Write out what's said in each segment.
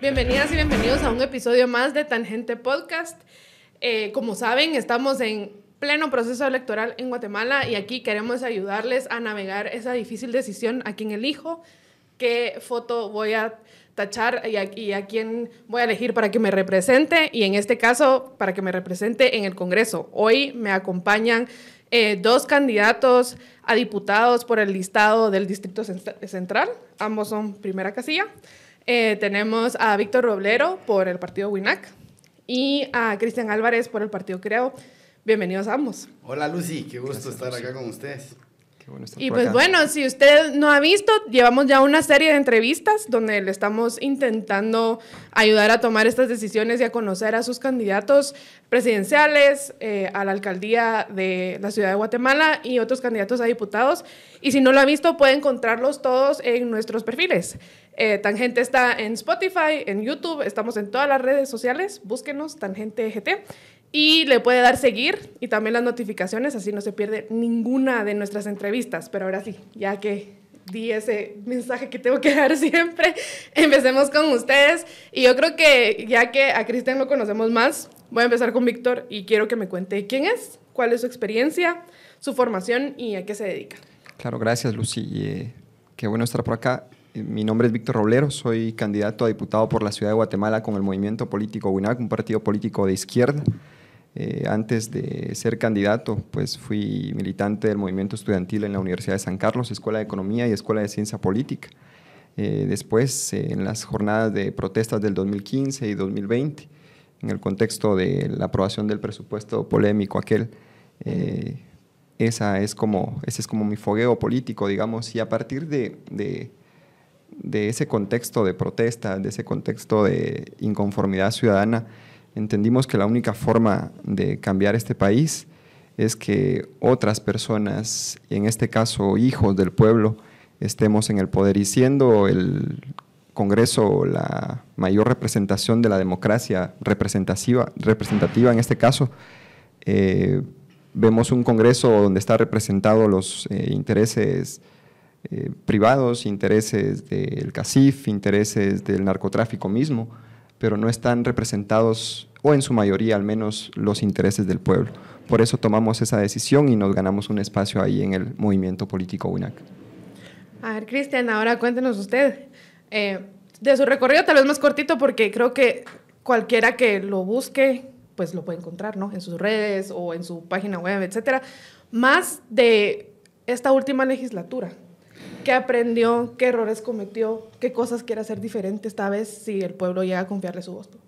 Bienvenidas y bienvenidos a un episodio más de Tangente Podcast. Eh, como saben, estamos en pleno proceso electoral en Guatemala y aquí queremos ayudarles a navegar esa difícil decisión a quién elijo, qué foto voy a tachar y a, quién voy a elegir para que me represente y en este caso para que me represente en el Congreso. Hoy me acompañan eh, dos candidatos a diputados por el listado del Distrito Central, ambos son primera casilla. Eh, tenemos a Víctor Roblero por el partido WINAC y a Cristian Álvarez por el partido Creo. Bienvenidos a ambos. Hola Lucy, qué gusto estar acá con ustedes. Y pues bueno, si usted no ha visto, llevamos ya una serie de entrevistas donde le estamos intentando ayudar a tomar estas decisiones y a conocer a sus candidatos presidenciales, eh, a la alcaldía de la ciudad de Guatemala y otros candidatos a diputados. Y si no lo ha visto, puede encontrarlos todos en nuestros perfiles. Eh, Tangente está en Spotify, en YouTube, estamos en todas las redes sociales, búsquenos, Tangente GT, y le puede dar seguir y también las notificaciones, así no se pierde ninguna de nuestras entrevistas. Pero ahora sí, ya que di ese mensaje que tengo que dar siempre, empecemos con ustedes. Y yo creo que ya que a Cristian lo conocemos más, voy a empezar con Víctor y quiero que me cuente quién es, cuál es su experiencia, su formación y a qué se dedica. Claro, gracias Lucy. Eh, qué bueno estar por acá. Eh, mi nombre es Víctor Roblero, soy candidato a diputado por la ciudad de Guatemala con el movimiento político WINAC, un partido político de izquierda. Eh, antes de ser candidato, pues fui militante del movimiento estudiantil en la Universidad de San Carlos, Escuela de Economía y Escuela de Ciencia Política. Eh, después, en las jornadas de protestas del 2015 y 2020, en el contexto de la aprobación del presupuesto polémico aquel, esa es como, ese es como mi fogueo político, digamos, y a partir de de ese contexto de protesta, de ese contexto de inconformidad ciudadana, entendimos que la única forma de cambiar este país es que otras personas, en este caso hijos del pueblo, estemos en el poder. Y siendo el Congreso la mayor representación de la democracia representativa, representativa en este caso, eh, vemos un Congreso donde están representados los eh, intereses eh, privados, intereses del CACIF, intereses del narcotráfico mismo, pero no están representados, o en su mayoría al menos, los intereses del pueblo. Por eso tomamos esa decisión y nos ganamos un espacio ahí en el movimiento político UNAC. A ver, Cristian, ahora cuéntenos usted eh, de su recorrido, tal vez más cortito, porque creo que cualquiera que lo busque, pues lo puede encontrar, ¿no? En sus redes o en su página web, etcétera. Más de esta última legislatura, ¿Qué aprendió? ¿Qué errores cometió? ¿Qué cosas quiere hacer diferente esta vez si el pueblo llega a confiarle su voto?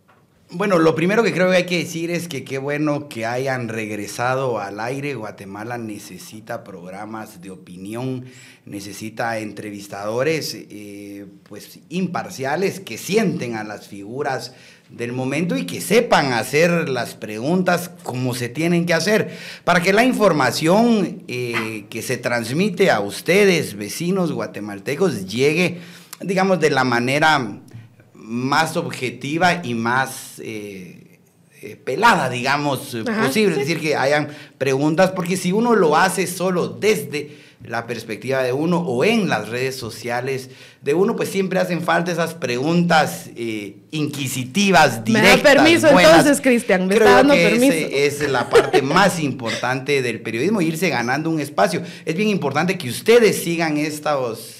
Bueno, lo primero que creo que hay que decir es que qué bueno que hayan regresado al aire. Guatemala necesita programas de opinión, necesita entrevistadores eh, pues imparciales que sienten a las figuras del momento y que sepan hacer las preguntas como se tienen que hacer, para que la información eh, que se transmite a ustedes, vecinos guatemaltecos, llegue, digamos, de la manera más objetiva y más eh, eh, pelada, digamos, posible. Es decir, que hayan preguntas, porque si uno lo hace solo desde la perspectiva de uno o en las redes sociales de uno, pues siempre hacen falta esas preguntas eh, inquisitivas, directas. Me da permiso entonces, Cristian, me está dando permiso. es la parte más importante del periodismo, irse ganando un espacio. Es bien importante que ustedes sigan estos,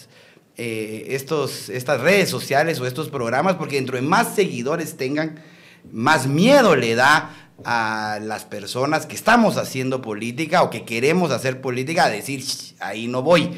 eh, estos, estas redes sociales o estos programas, porque dentro de más seguidores tengan, más miedo le da a las personas que estamos haciendo política o que queremos hacer política a decir, ahí no voy.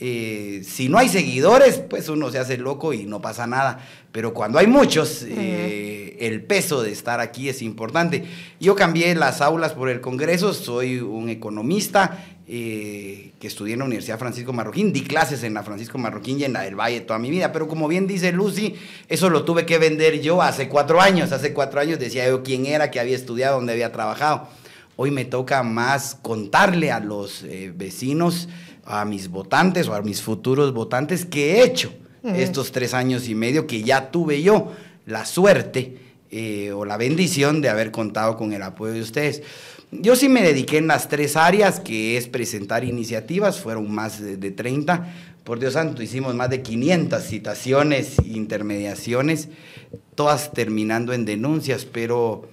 Eh, si no hay seguidores, pues uno se hace loco y no pasa nada. Pero cuando hay muchos, eh, el peso de estar aquí es importante. Yo cambié las aulas por el Congreso, soy un economista eh, que estudié en la Universidad Francisco Marroquín, di clases en la Francisco Marroquín y en la del Valle toda mi vida, pero como bien dice Lucy, eso lo tuve que vender yo hace cuatro años. Hace cuatro años decía yo quién era, que había estudiado, dónde había trabajado. Hoy me toca más contarle a los vecinos a mis votantes o a mis futuros votantes que he hecho estos tres años y medio que ya tuve yo la suerte eh, o la bendición de haber contado con el apoyo de ustedes. Yo sí me dediqué en las tres áreas, que es presentar iniciativas, fueron más de, de 30. Por Dios santo, hicimos más de 500 citaciones, intermediaciones, todas terminando en denuncias, pero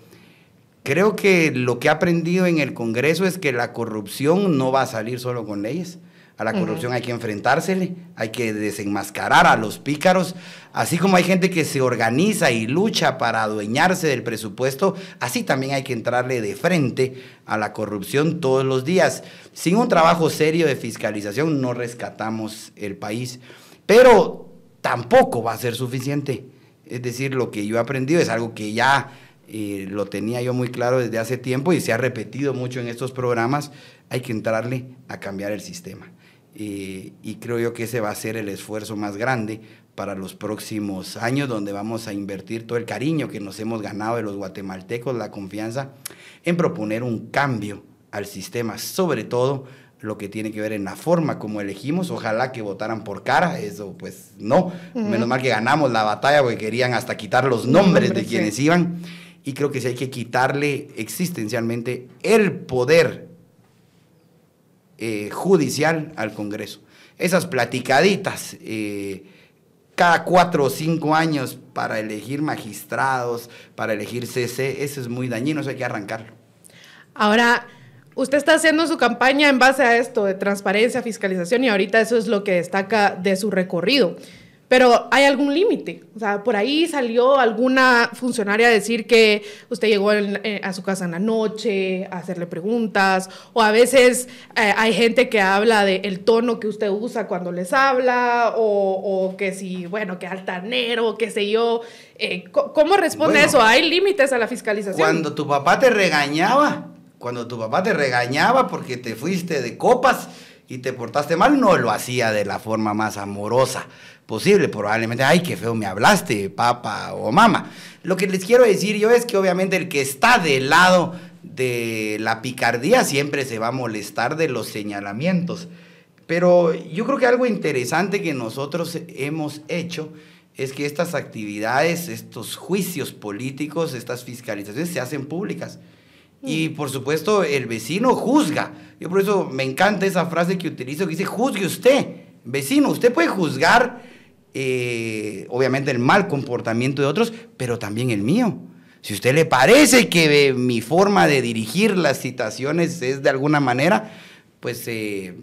creo que lo que he aprendido en el Congreso es que la corrupción no va a salir solo con leyes. A la corrupción hay que enfrentársele, hay que desenmascarar a los pícaros, así como hay gente que se organiza y lucha para adueñarse del presupuesto, así también hay que entrarle de frente a la corrupción todos los días. Sin un trabajo serio de fiscalización no rescatamos el país, pero tampoco va a ser suficiente. Es decir, lo que yo he aprendido es algo que ya eh, lo tenía yo muy claro desde hace tiempo y se ha repetido mucho en estos programas, hay que entrarle a cambiar el sistema. Eh, y creo yo que ese va a ser el esfuerzo más grande para los próximos años, donde vamos a invertir todo el cariño que nos hemos ganado de los guatemaltecos, la confianza en proponer un cambio al sistema, sobre todo lo que tiene que ver en la forma como elegimos. Ojalá que votaran por cara, eso pues no. Menos mal que ganamos la batalla porque querían hasta quitar los nombres de quienes iban. Y creo que si hay que quitarle existencialmente el poder eh, judicial al Congreso. Esas platicaditas eh, cada cuatro o cinco años para elegir magistrados, para elegir CC, eso es muy dañino, eso hay que arrancarlo. Ahora, usted está haciendo su campaña en base a esto de transparencia, fiscalización y ahorita eso es lo que destaca de su recorrido. Pero hay algún límite. O sea, por ahí salió alguna funcionaria a decir que usted llegó eh, a su casa en la noche a hacerle preguntas, o a veces eh, hay gente que habla del tono que usted usa cuando les habla, o, que si, bueno, que altanero, qué sé yo. Eh, ¿Cómo responde eso? ¿Hay límites a la fiscalización? Cuando tu papá te regañaba, cuando tu papá te regañaba porque te fuiste de copas y te portaste mal, no lo hacía de la forma más amorosa posible. Probablemente, ay, qué feo me hablaste, papá o mamá. Lo que les quiero decir yo es que obviamente el que está del lado de la picardía siempre se va a molestar de los señalamientos. Pero yo creo que algo interesante que nosotros hemos hecho es que estas actividades, estos juicios políticos, estas fiscalizaciones se hacen públicas. Y por supuesto el vecino juzga. Yo por eso me encanta esa frase que utilizo que dice, juzgue usted. Vecino, usted puede juzgar eh, obviamente el mal comportamiento de otros, pero también el mío. Si a usted le parece que mi forma de dirigir las citaciones es de alguna manera, pues, eh,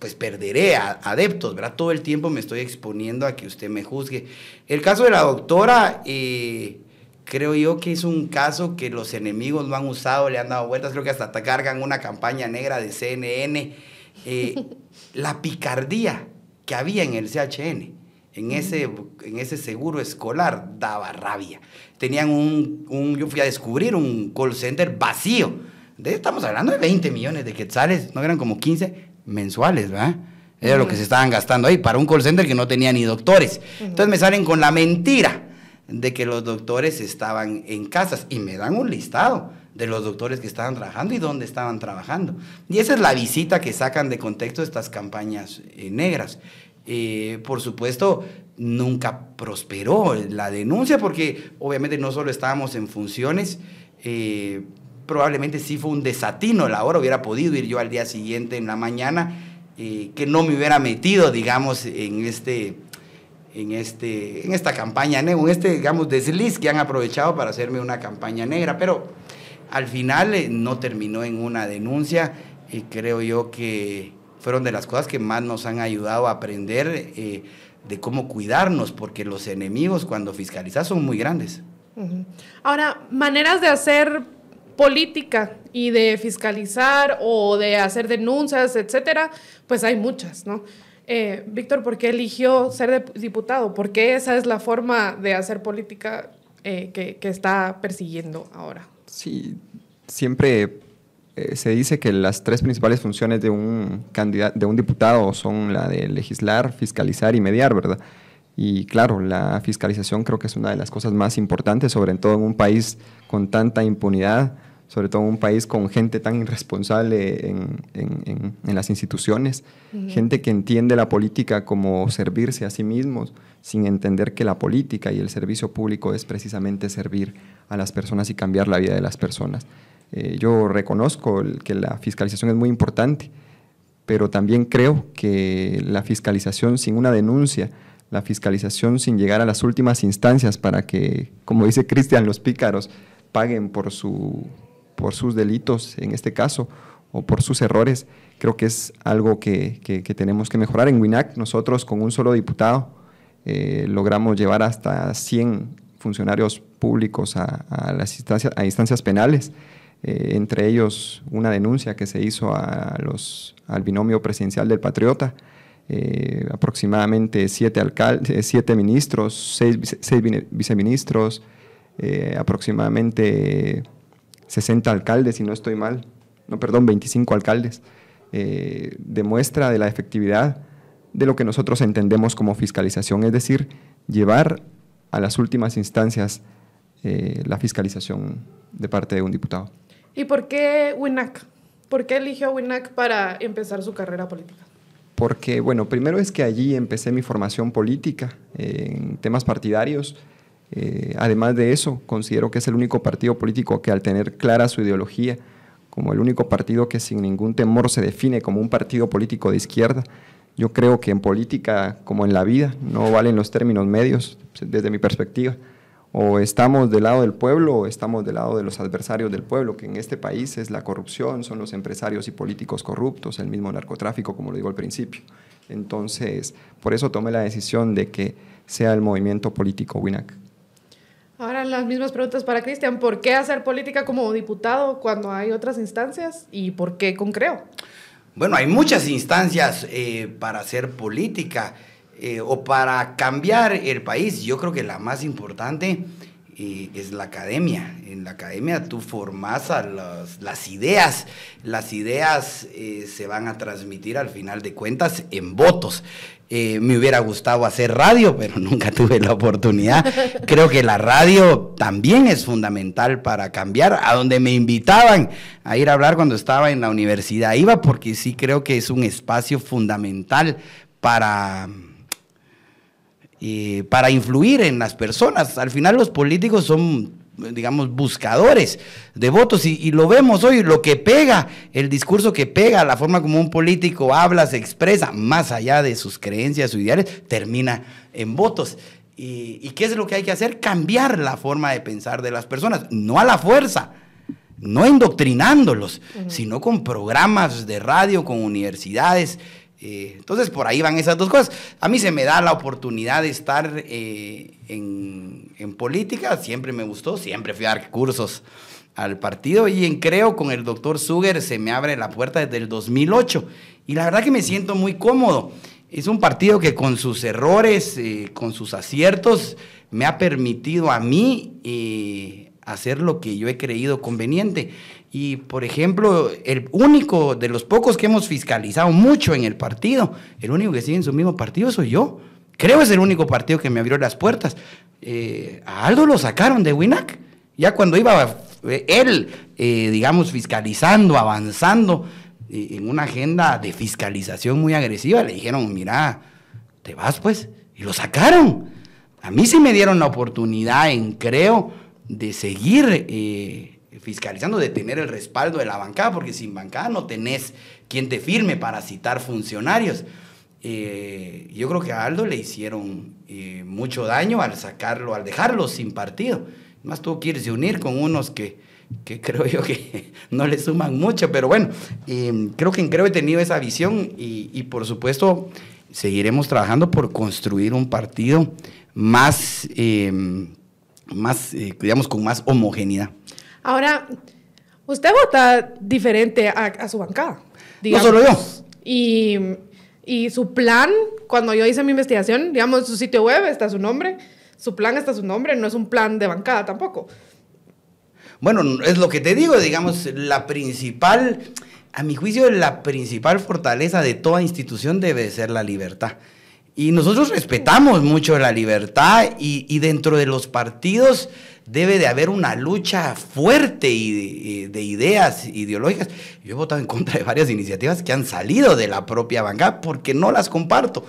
pues perderé adeptos, ¿verdad? Todo el tiempo me estoy exponiendo a que usted me juzgue. El caso de la doctora, eh, creo yo que es un caso que los enemigos lo han usado, le han dado vueltas, creo que hasta cargan una campaña negra de CNN. la picardía que había en el CHN en ese, en ese seguro escolar daba rabia. Tenían un, yo fui a descubrir un call center vacío. De, estamos hablando de 20 millones de quetzales, no eran como 15 mensuales, ¿verdad? Era lo que se estaban gastando ahí para un call center que no tenía ni doctores. Entonces me salen con la mentira de que los doctores estaban en casas y me dan un listado de los doctores que estaban trabajando y dónde estaban trabajando. Y esa es la visita que sacan de contexto estas campañas eh, negras. Eh, por supuesto, nunca prosperó la denuncia porque obviamente no solo estábamos en funciones, eh, probablemente sí fue un desatino la hora, hubiera podido ir yo al día siguiente en la mañana, eh, que no me hubiera metido, digamos, en este... En, este, en esta campaña negra, en este, digamos, desliz que han aprovechado para hacerme una campaña negra, pero al final no terminó en una denuncia y creo yo que fueron de las cosas que más nos han ayudado a aprender eh, de cómo cuidarnos, porque los enemigos cuando fiscalizas son muy grandes. Ahora, maneras de hacer política y de fiscalizar o de hacer denuncias, etcétera, pues hay muchas, ¿no? Eh, Víctor, ¿por qué eligió ser diputado? ¿Por qué esa es la forma de hacer política eh, que, que, está persiguiendo ahora? Sí, siempre eh, se dice que las tres principales funciones de un, candidato, de un diputado son la de legislar, fiscalizar y mediar, ¿verdad? Y claro, la fiscalización creo que es una de las cosas más importantes, sobre todo en un país con tanta impunidad, sobre todo en un país con gente tan irresponsable en, en, las instituciones, gente que entiende la política como servirse a sí mismos, sin entender que la política y el servicio público es precisamente servir a las personas y cambiar la vida de las personas. Eh, yo reconozco que la fiscalización es muy importante, pero también creo que la fiscalización sin una denuncia, la fiscalización sin llegar a las últimas instancias para que, como dice Cristian, los pícaros paguen por, su, por sus delitos, en este caso, o por sus errores, creo que es algo que, tenemos que mejorar. En WINAC, nosotros con un solo diputado eh, logramos llevar hasta 100 funcionarios públicos a, las instancias, a instancias penales, eh, entre ellos una denuncia que se hizo a los, al binomio presidencial del Patriota, eh, aproximadamente siete, alcaldes, siete ministros, seis, viceministros, aproximadamente 60 alcaldes, si no estoy mal, no, perdón, 25 alcaldes, eh, demuestra de la efectividad de lo que nosotros entendemos como fiscalización, es decir, llevar a las últimas instancias eh, la fiscalización de parte de un diputado. ¿Y por qué WINAC? ¿Por qué eligió WINAC para empezar su carrera política? Porque, bueno, primero es que allí empecé mi formación política en temas partidarios. Eh, además de eso, considero que es el único partido político que al tener clara su ideología, como el único partido que sin ningún temor se define como un partido político de izquierda. Yo creo que en política, como en la vida, no valen los términos medios, desde mi perspectiva. O estamos del lado del pueblo o estamos del lado de los adversarios del pueblo, que en este país es la corrupción, son los empresarios y políticos corruptos, el mismo narcotráfico, como lo digo al principio. Entonces, por eso tomé la decisión de que sea el movimiento político WINAC. Ahora las mismas preguntas para Cristian. ¿Por qué hacer política como diputado cuando hay otras instancias? ¿Y por qué con Creo? Bueno, hay muchas instancias eh, para hacer política eh, o para cambiar el país. Yo creo que la más importante eh, es la academia. En la academia tú formas las ideas. Las ideas se van a transmitir al final de cuentas en votos. Eh, me hubiera gustado hacer radio, pero nunca tuve la oportunidad. Creo que la radio también es fundamental para cambiar. A donde me invitaban a ir a hablar cuando estaba en la universidad, iba porque sí creo que es un espacio fundamental para, eh, para influir en las personas. Al final los políticos son digamos, buscadores de votos y, lo vemos hoy, lo que pega, el discurso que pega, la forma como un político habla, se expresa, más allá de sus creencias, sus ideales, termina en votos. ¿Y, qué es lo que hay que hacer? Cambiar la forma de pensar de las personas, no a la fuerza, no indoctrinándolos, sino con programas de radio, con universidades, eh, entonces por ahí van esas dos cosas. A mí se me da la oportunidad de estar eh, en, política, siempre me gustó, siempre fui a dar cursos al partido y en Creo con el doctor Suger se me abre la puerta desde el 2008 y la verdad que me siento muy cómodo. Es un partido que con sus errores, eh, con sus aciertos, me ha permitido a mí hacer lo que yo he creído conveniente. Y, por ejemplo, el único de los pocos que hemos fiscalizado mucho en el partido, el único que sigue en su mismo partido soy yo. Creo es el único partido que me abrió las puertas. Eh, a Aldo lo sacaron de Winac. Ya cuando iba eh, él, eh, digamos, fiscalizando, avanzando en una agenda de fiscalización muy agresiva, le dijeron, mira, te vas pues. Y lo sacaron. A mí sí me dieron la oportunidad en, creo, de seguir fiscalizando, de tener el respaldo de la bancada, porque sin bancada no tenés quien te firme para citar funcionarios. Eh, yo creo que a Aldo le hicieron eh, mucho daño al sacarlo, al dejarlo sin partido. Más tú quieres unir con unos que, que creo yo que no le suman mucho, pero bueno, eh, creo que en Creo he tenido esa visión y, y, por supuesto seguiremos trabajando por construir un partido más, más digamos, con más homogeneidad. Ahora, usted vota diferente a, su bancada. No solo yo. Y, y, su plan, cuando yo hice mi investigación, digamos, su sitio web está su nombre, su plan está su nombre, no es un plan de bancada tampoco. Bueno, es lo que te digo, digamos, la principal, a mi juicio, la principal fortaleza de toda institución debe ser la libertad. Y nosotros respetamos mucho la libertad y, dentro de los partidos debe de haber una lucha fuerte y de, ideas ideológicas. Yo he votado en contra de varias iniciativas que han salido de la propia bancada porque no las comparto.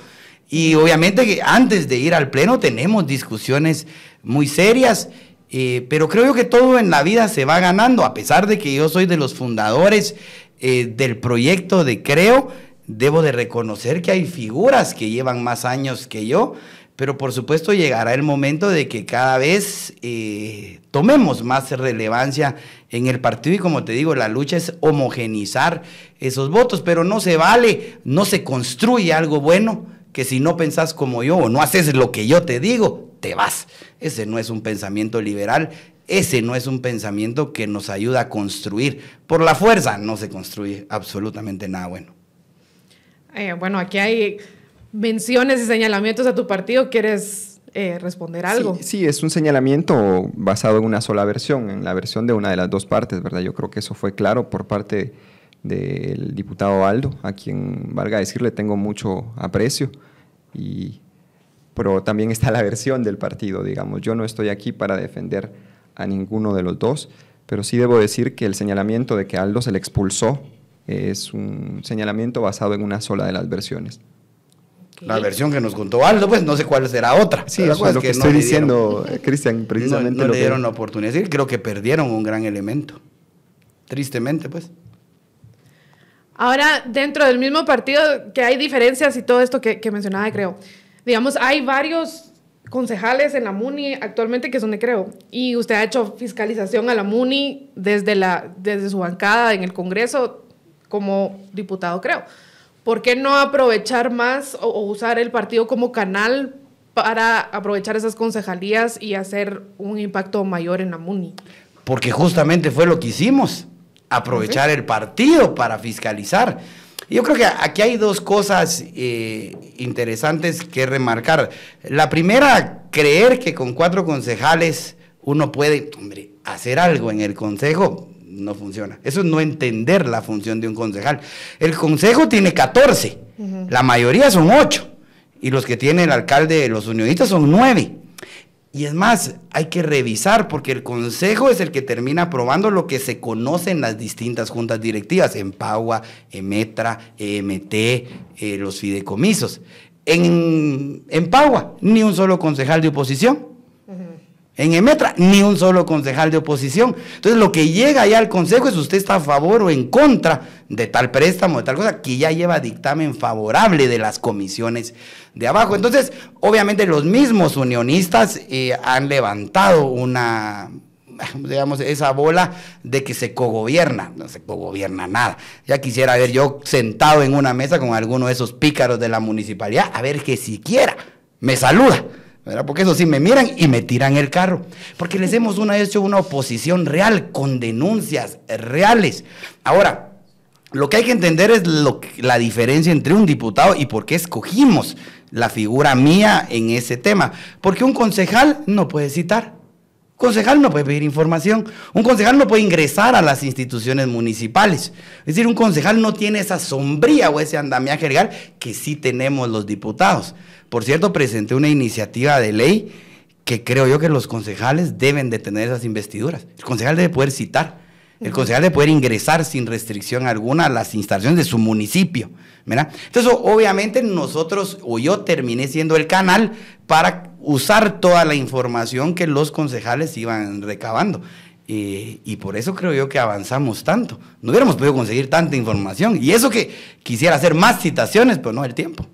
Y obviamente que antes de ir al pleno tenemos discusiones muy serias Eh, pero creo yo que todo en la vida se va ganando, a pesar de que yo soy de los fundadores eh, del proyecto de Creo, debo de reconocer que hay figuras que llevan más años que yo, pero por supuesto llegará el momento de que cada vez eh, tomemos más relevancia en el partido y como te digo, la lucha es homogenizar esos votos, pero no se vale, no se construye algo bueno que si no pensás como yo o no haces lo que yo te digo, te vas. Ese no es un pensamiento liberal, ese no es un pensamiento que nos ayuda a construir. Por la fuerza no se construye absolutamente nada bueno. Eh, bueno, aquí hay menciones y señalamientos a tu partido. ¿Quieres eh, responder algo? Sí, es un señalamiento basado en una sola versión, en la versión de una de las dos partes, ¿verdad? Yo creo que eso fue claro por parte del diputado Aldo, a quien, valga decirle, tengo mucho aprecio. Y, pero también está la versión del partido, digamos. Yo no estoy aquí para defender a ninguno de los dos, pero sí debo decir que el señalamiento de que Aldo se le expulsó es un señalamiento basado en una sola de las versiones. La versión que nos contó Aldo, pues no sé cuál será otra. Sí, eso es lo que, estoy diciendo, Cristian, precisamente. No, le dieron la oportunidad. Creo que perdieron un gran elemento. Tristemente, pues. Ahora, dentro del mismo partido, que hay diferencias y todo esto que, que mencionaba, creo. Digamos, hay varios concejales en la MUNI actualmente que son de Creo. Y usted ha hecho fiscalización a la MUNI desde, la, desde su bancada en el Congreso como diputado Creo. ¿Por qué no aprovechar más o, usar el partido como canal para aprovechar esas concejalías y hacer un impacto mayor en la MUNI? Porque justamente fue lo que hicimos, aprovechar el partido para fiscalizar. Yo creo que aquí hay dos cosas eh, interesantes que remarcar. La primera, creer que con cuatro concejales uno puede, hombre, hacer algo en el consejo no funciona. Eso es no entender la función de un concejal. El consejo tiene 14, la mayoría son 8, y los que tiene el alcalde, los unionistas, son 9. Y es más, hay que revisar porque el consejo es el que termina aprobando lo que se conoce en las distintas juntas directivas, en PAUA, EMETRA, EMT, eh, los fideicomisos. En, en PAUA, ni un solo concejal de oposición. En Emetra, ni un solo concejal de oposición. Entonces, lo que llega ya al Consejo es usted está a favor o en contra de tal préstamo, de tal cosa, que ya lleva dictamen favorable de las comisiones de abajo. Entonces, obviamente, los mismos unionistas eh, han levantado una, digamos, esa bola de que se cogobierna. No se cogobierna nada. Ya quisiera ver yo sentado en una mesa con alguno de esos pícaros de la municipalidad, a ver que siquiera me saluda. Porque eso sí me miran y me tiran el carro. Porque les hemos una, hecho una oposición real, con denuncias reales. Ahora, lo que hay que entender es lo, la diferencia entre un diputado y por qué escogimos la figura mía en ese tema. Porque un concejal no puede citar. Un concejal no puede pedir información. Un concejal no puede ingresar a las instituciones municipales. Es decir, un concejal no tiene esa sombría o ese andamiaje legal que sí tenemos los diputados. Por cierto, presenté una iniciativa de ley que creo yo que los concejales deben de tener esas investiduras. El concejal debe poder citar. El concejal debe poder ingresar sin restricción alguna a las instalaciones de su municipio. Entonces, obviamente nosotros, o yo terminé siendo el canal para usar toda la información que los concejales iban recabando. y por eso creo yo que avanzamos tanto. No hubiéramos podido conseguir tanta información. Y eso que quisiera hacer más citaciones, pero no el tiempo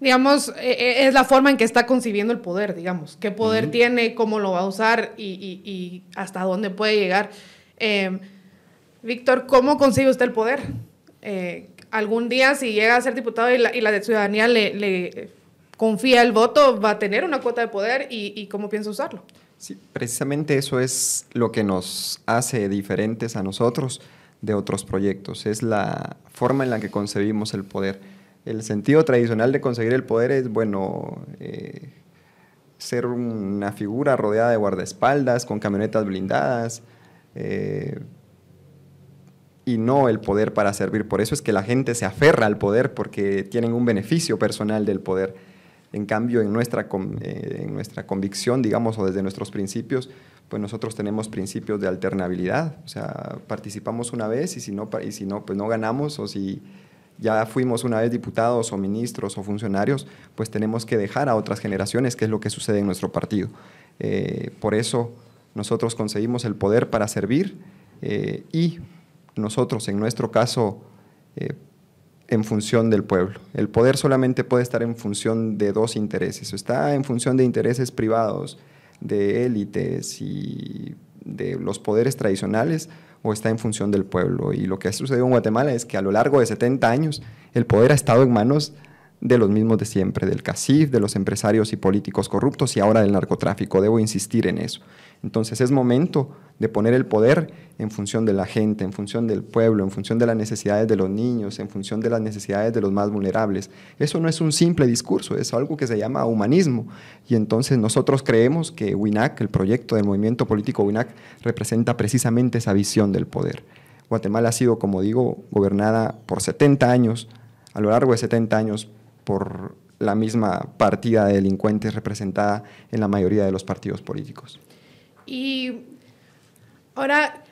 digamos, eh, eh, es la forma en que está concibiendo el poder, digamos. ¿Qué poder tiene, cómo lo va a usar y, hasta dónde puede llegar? Em, Víctor, ¿cómo consigue usted el poder? Eh, algún día, si llega a ser diputado y la, y la ciudadanía le, confía el voto, va a tener una cuota de poder y, cómo piensa usarlo. Sí, precisamente eso es lo que nos hace diferentes a nosotros de otros proyectos. Es la forma en la que concebimos el poder el sentido tradicional de conseguir el poder es, bueno, eh, ser una figura rodeada de guardaespaldas, con camionetas blindadas, eh, y no el poder para servir. Por eso es que la gente se aferra al poder porque tienen un beneficio personal del poder. En cambio, en nuestra, eh, en nuestra convicción, digamos, o desde nuestros principios, pues nosotros tenemos principios de alternabilidad. O sea, participamos una vez y si no, y si no pues no ganamos o si ya fuimos una vez diputados o ministros o funcionarios, pues tenemos que dejar a otras generaciones, que es lo que sucede en nuestro partido. Eh, por eso nosotros conseguimos el poder para servir eh, y nosotros, en nuestro caso, eh, en función del pueblo. El poder solamente puede estar en función de dos intereses. Está en función de intereses privados, de élites y de los poderes tradicionales, o está en función del pueblo. Y lo que ha sucedido en Guatemala es que a lo largo de 70 años el poder ha estado en manos de los mismos de siempre, del CACIF, de los empresarios y políticos corruptos y ahora del narcotráfico. Debo insistir en eso. Entonces es momento de poner el poder en función de la gente, en función del pueblo, en función de las necesidades de los niños, en función de las necesidades de los más vulnerables. Eso no es un simple discurso, es algo que se llama humanismo. Y entonces nosotros creemos que WINAC, el proyecto del movimiento político WINAC, representa precisamente esa visión del poder. Guatemala ha sido, como digo, gobernada por 70 años, a lo largo de 70 años, por la misma partida de delincuentes representada en la mayoría de los partidos políticos. Y ahora,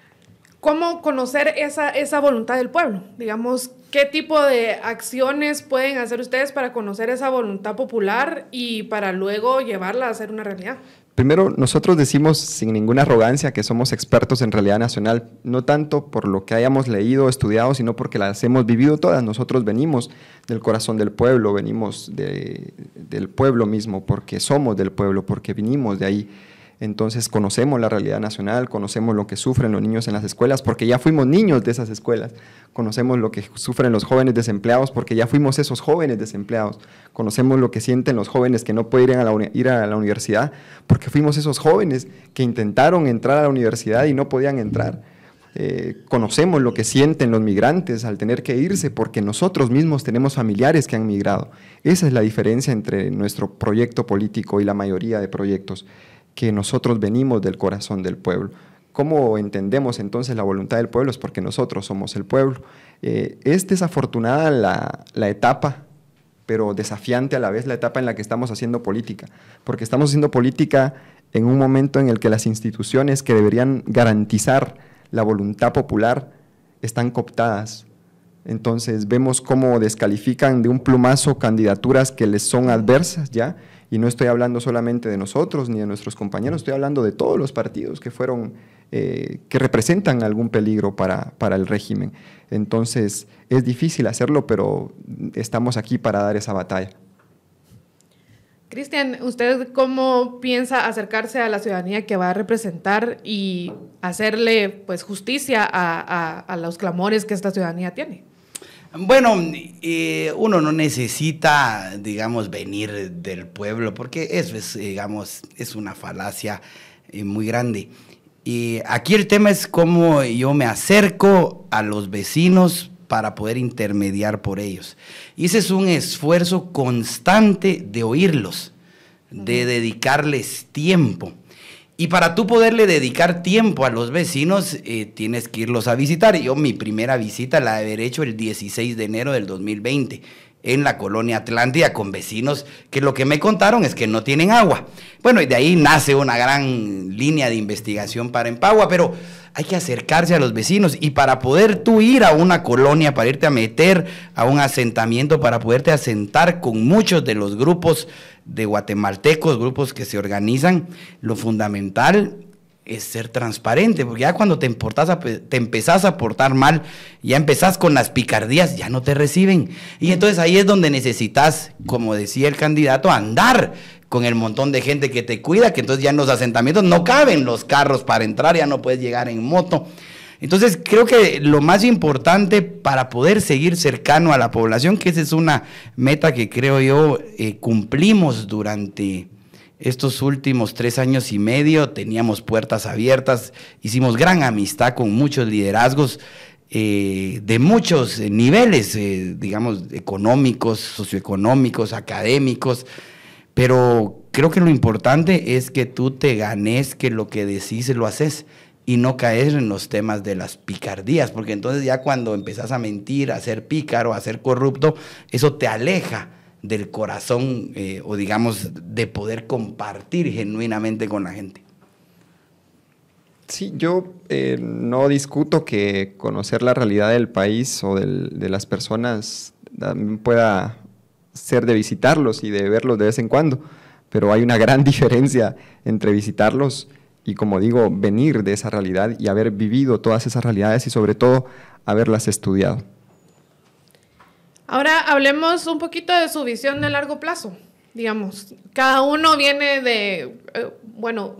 ¿cómo conocer esa, esa voluntad del pueblo? Digamos, ¿qué tipo de acciones pueden hacer ustedes para conocer esa voluntad popular y para luego llevarla a ser una realidad? Primero, nosotros decimos sin ninguna arrogancia que somos expertos en realidad nacional, no tanto por lo que hayamos leído, estudiado, sino porque las hemos vivido todas. Nosotros venimos del corazón del pueblo, venimos del pueblo mismo, porque somos del pueblo, porque vinimos de ahí. Entonces conocemos la realidad nacional, conocemos lo que sufren los niños en las escuelas, porque ya fuimos niños de esas escuelas. Conocemos lo que sufren los jóvenes desempleados, porque ya fuimos esos jóvenes desempleados. Conocemos lo que sienten los jóvenes que no pueden ir a la, ir a la universidad, porque fuimos esos jóvenes que intentaron entrar a la universidad y no podían entrar. Eh, conocemos lo que sienten los migrantes al tener que irse porque nosotros mismos tenemos familiares que han migrado. Esa es la diferencia entre nuestro proyecto político y la mayoría de proyectos que nosotros venimos del corazón del pueblo. ¿Cómo entendemos entonces la voluntad del pueblo? Es porque nosotros somos el pueblo. Eh, es desafortunada la, la etapa, pero desafiante a la vez la etapa en la que estamos haciendo política, porque estamos haciendo política en un momento en el que las instituciones que deberían garantizar la voluntad popular están cooptadas. Entonces vemos cómo descalifican de un plumazo candidaturas que les son adversas ya y no estoy hablando solamente de nosotros ni de nuestros compañeros, estoy hablando de todos los partidos que fueron, eh, que representan algún peligro para, para el régimen. Entonces, es difícil hacerlo, pero estamos aquí para dar esa batalla. Cristian, ¿usted cómo piensa acercarse a la ciudadanía que va a representar y hacerle pues justicia a, a los clamores que esta ciudadanía tiene? Bueno, eh, uno no necesita, digamos, venir del pueblo, porque eso es, digamos, es una falacia eh, muy grande. Y aquí el tema es cómo yo me acerco a los vecinos para poder intermediar por ellos. Y ese es un esfuerzo constante de oírlos, de dedicarles tiempo. Y para tú poderle dedicar tiempo a los vecinos, eh, tienes que irlos a visitar. Yo mi primera visita la haber hecho el 16 de enero del 2020 en la colonia Atlántida con vecinos que lo que me contaron es que no tienen agua. Bueno, y de ahí nace una gran línea de investigación para Empagua, pero hay que acercarse a los vecinos y para poder tú ir a una colonia, para irte a meter a un asentamiento, para poderte asentar con muchos de los grupos de guatemaltecos, grupos que se organizan, lo fundamental es ser transparente, porque ya cuando te, importas te empezás a portar mal, ya empezás con las picardías, ya no te reciben. Y entonces ahí es donde necesitas, como decía el candidato, andar con el montón de gente que te cuida, que entonces ya en los asentamientos no caben los carros para entrar, ya no puedes llegar en moto. Entonces creo que lo más importante para poder seguir cercano a la población, que esa es una meta que creo yo eh, cumplimos durante estos últimos tres años y medio, teníamos puertas abiertas, hicimos gran amistad con muchos liderazgos eh, de muchos niveles, eh, digamos, económicos, socioeconómicos, académicos, pero creo que lo importante es que tú te ganes que lo que decís lo haces y no caer en los temas de las picardías, porque entonces ya cuando empezás a mentir, a ser pícaro, a ser corrupto, eso te aleja del corazón eh, o digamos de poder compartir genuinamente con la gente. Sí, yo eh, no discuto que conocer la realidad del país o de las personas pueda ser de visitarlos y de verlos de vez en cuando, pero hay una gran diferencia entre visitarlos y como digo, venir de esa realidad y haber vivido todas esas realidades y sobre todo haberlas estudiado. Ahora hablemos un poquito de su visión de largo plazo. Digamos, cada uno viene de, eh, bueno,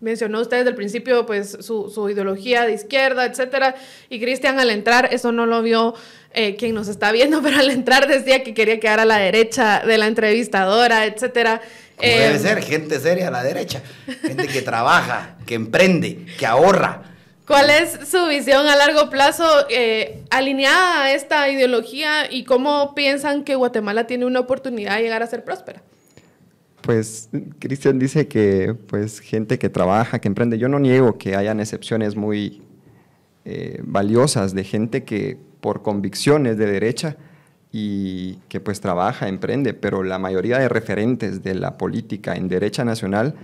mencionó usted desde el principio pues su, su ideología de izquierda, etcétera, y Cristian al entrar, eso no lo vio eh, quien nos está viendo, pero al entrar decía que quería quedar a la derecha de la entrevistadora, etcétera. Como debe eh, ser, gente seria a la derecha, gente que trabaja, que emprende, que ahorra. ¿Cuál es su visión a largo plazo eh, alineada a esta ideología y cómo piensan que Guatemala tiene una oportunidad de llegar a ser próspera? Pues Cristian dice que pues gente que trabaja, que emprende. Yo no niego que hayan excepciones muy valiosas de gente que por convicciones de derecha y que pues trabaja, emprende, pero la mayoría de referentes de la política en derecha nacional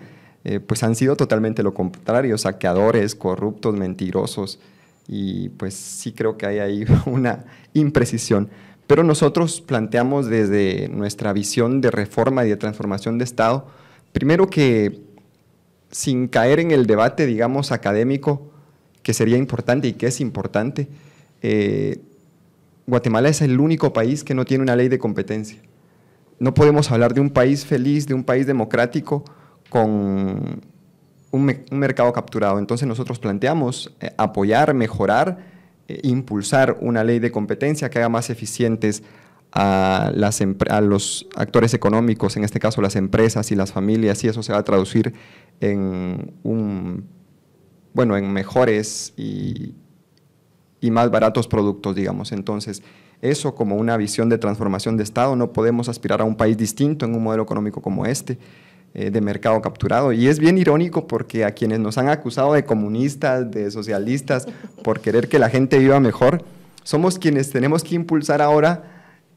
eh, pues han sido totalmente lo contrario, saqueadores, corruptos, mentirosos y pues sí creo que hay ahí una imprecisión. Pero nosotros planteamos desde nuestra visión de reforma y de transformación de Estado, primero que sin caer en el debate, digamos, académico, que sería importante y que es importante, eh, Guatemala es el único país que no tiene una ley de competencia. No podemos hablar de un país feliz, de un país democrático, con un, mercado capturado. Entonces nosotros planteamos eh, apoyar, mejorar, eh, impulsar una ley de competencia que haga más eficientes a, los actores económicos, en este caso las empresas y las familias, y eso se va a traducir en bueno, en mejores y, y más baratos productos, digamos. Entonces, eso como una visión de transformación de Estado, no podemos aspirar a un país distinto en un modelo económico como este, eh, de mercado capturado. Y es bien irónico porque a quienes nos han acusado de comunistas, de socialistas, por querer que la gente viva mejor, somos quienes tenemos que impulsar ahora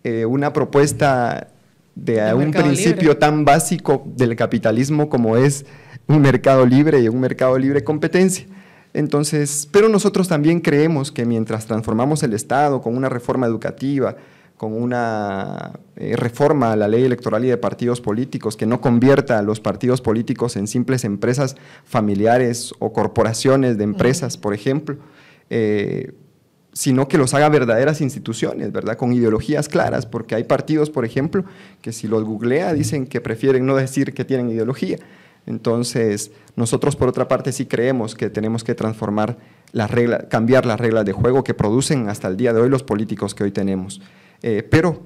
eh, una propuesta de un principio tan básico del capitalismo como es un mercado libre y un mercado libre competencia. Entonces, pero nosotros también creemos que mientras transformamos el Estado con una reforma educativa, con una eh, reforma a la ley electoral y de partidos políticos que no convierta a los partidos políticos en simples empresas familiares o corporaciones de empresas, por ejemplo, eh, sino que los haga verdaderas instituciones, ¿verdad? Con ideologías claras, porque hay partidos, por ejemplo, que si los googlea dicen que prefieren no decir que tienen ideología. Entonces, nosotros por otra parte sí creemos que tenemos que transformar las reglas, cambiar las reglas de juego que producen hasta el día de hoy los políticos que hoy tenemos. Eh, pero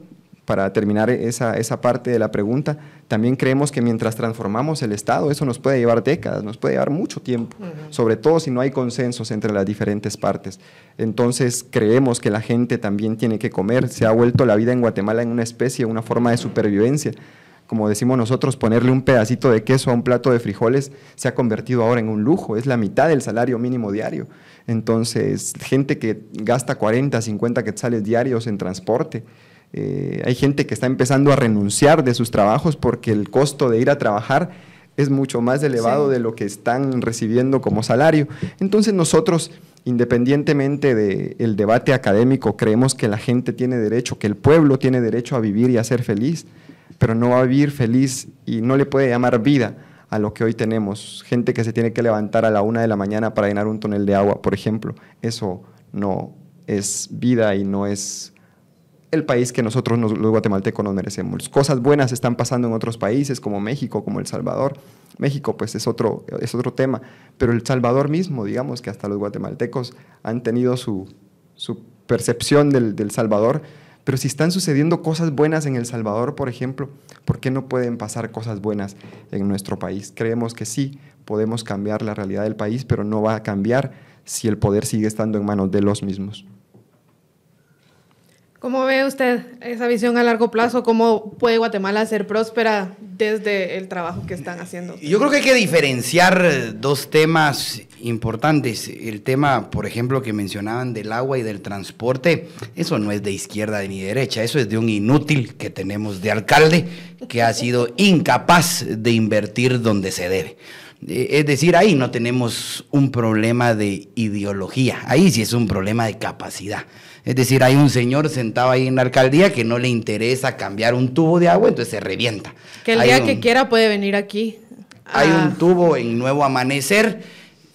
para terminar esa, esa, parte de la pregunta, también creemos que mientras transformamos el Estado, eso nos puede llevar décadas, nos puede llevar mucho tiempo, sobre todo si no hay consensos entre las diferentes partes. Entonces creemos que la gente también tiene que comer, se ha vuelto la vida en Guatemala en una especie, una forma de supervivencia como decimos nosotros, ponerle un pedacito de queso a un plato de frijoles se ha convertido ahora en un lujo, es la mitad del salario mínimo diario. Entonces, gente que gasta 40, 50 quetzales diarios en transporte, eh, hay gente que está empezando a renunciar de sus trabajos porque el costo de ir a trabajar es mucho más elevado de lo que están recibiendo como salario. Entonces nosotros, independientemente del debate académico, creemos que la gente tiene derecho, que el pueblo tiene derecho a vivir y a ser feliz pero no va a vivir feliz y no le puede llamar vida a lo que hoy tenemos. Gente que se tiene que levantar a la una de la mañana para llenar un tonel de agua, por ejemplo. Eso no es vida y no es el país que nosotros los guatemaltecos nos merecemos. Cosas buenas están pasando en otros países como México, como El Salvador. México pues es otro, es otro tema, pero El Salvador mismo, digamos que hasta los guatemaltecos han tenido su, su percepción del, del Salvador pero si están sucediendo cosas buenas en El Salvador, por ejemplo, ¿por qué no pueden pasar cosas buenas en nuestro país? Creemos que sí, podemos cambiar la realidad del país, pero no va a cambiar si el poder sigue estando en manos de los mismos. ¿Cómo ve usted esa visión a largo plazo? ¿Cómo puede Guatemala ser próspera desde el trabajo que están haciendo? Yo creo que hay que diferenciar dos temas importantes. El tema, por ejemplo, que mencionaban del agua y del transporte, eso no es de izquierda ni derecha, eso es de un inútil que tenemos de alcalde que ha sido incapaz de invertir donde se debe. Eh, es decir, ahí no tenemos un problema de ideología, ahí sí es un problema de capacidad. Es decir, hay un señor sentado ahí en la alcaldía que no le interesa cambiar un tubo de agua, entonces se revienta. Que el día que quiera puede venir aquí. Hay un tubo en Nuevo Amanecer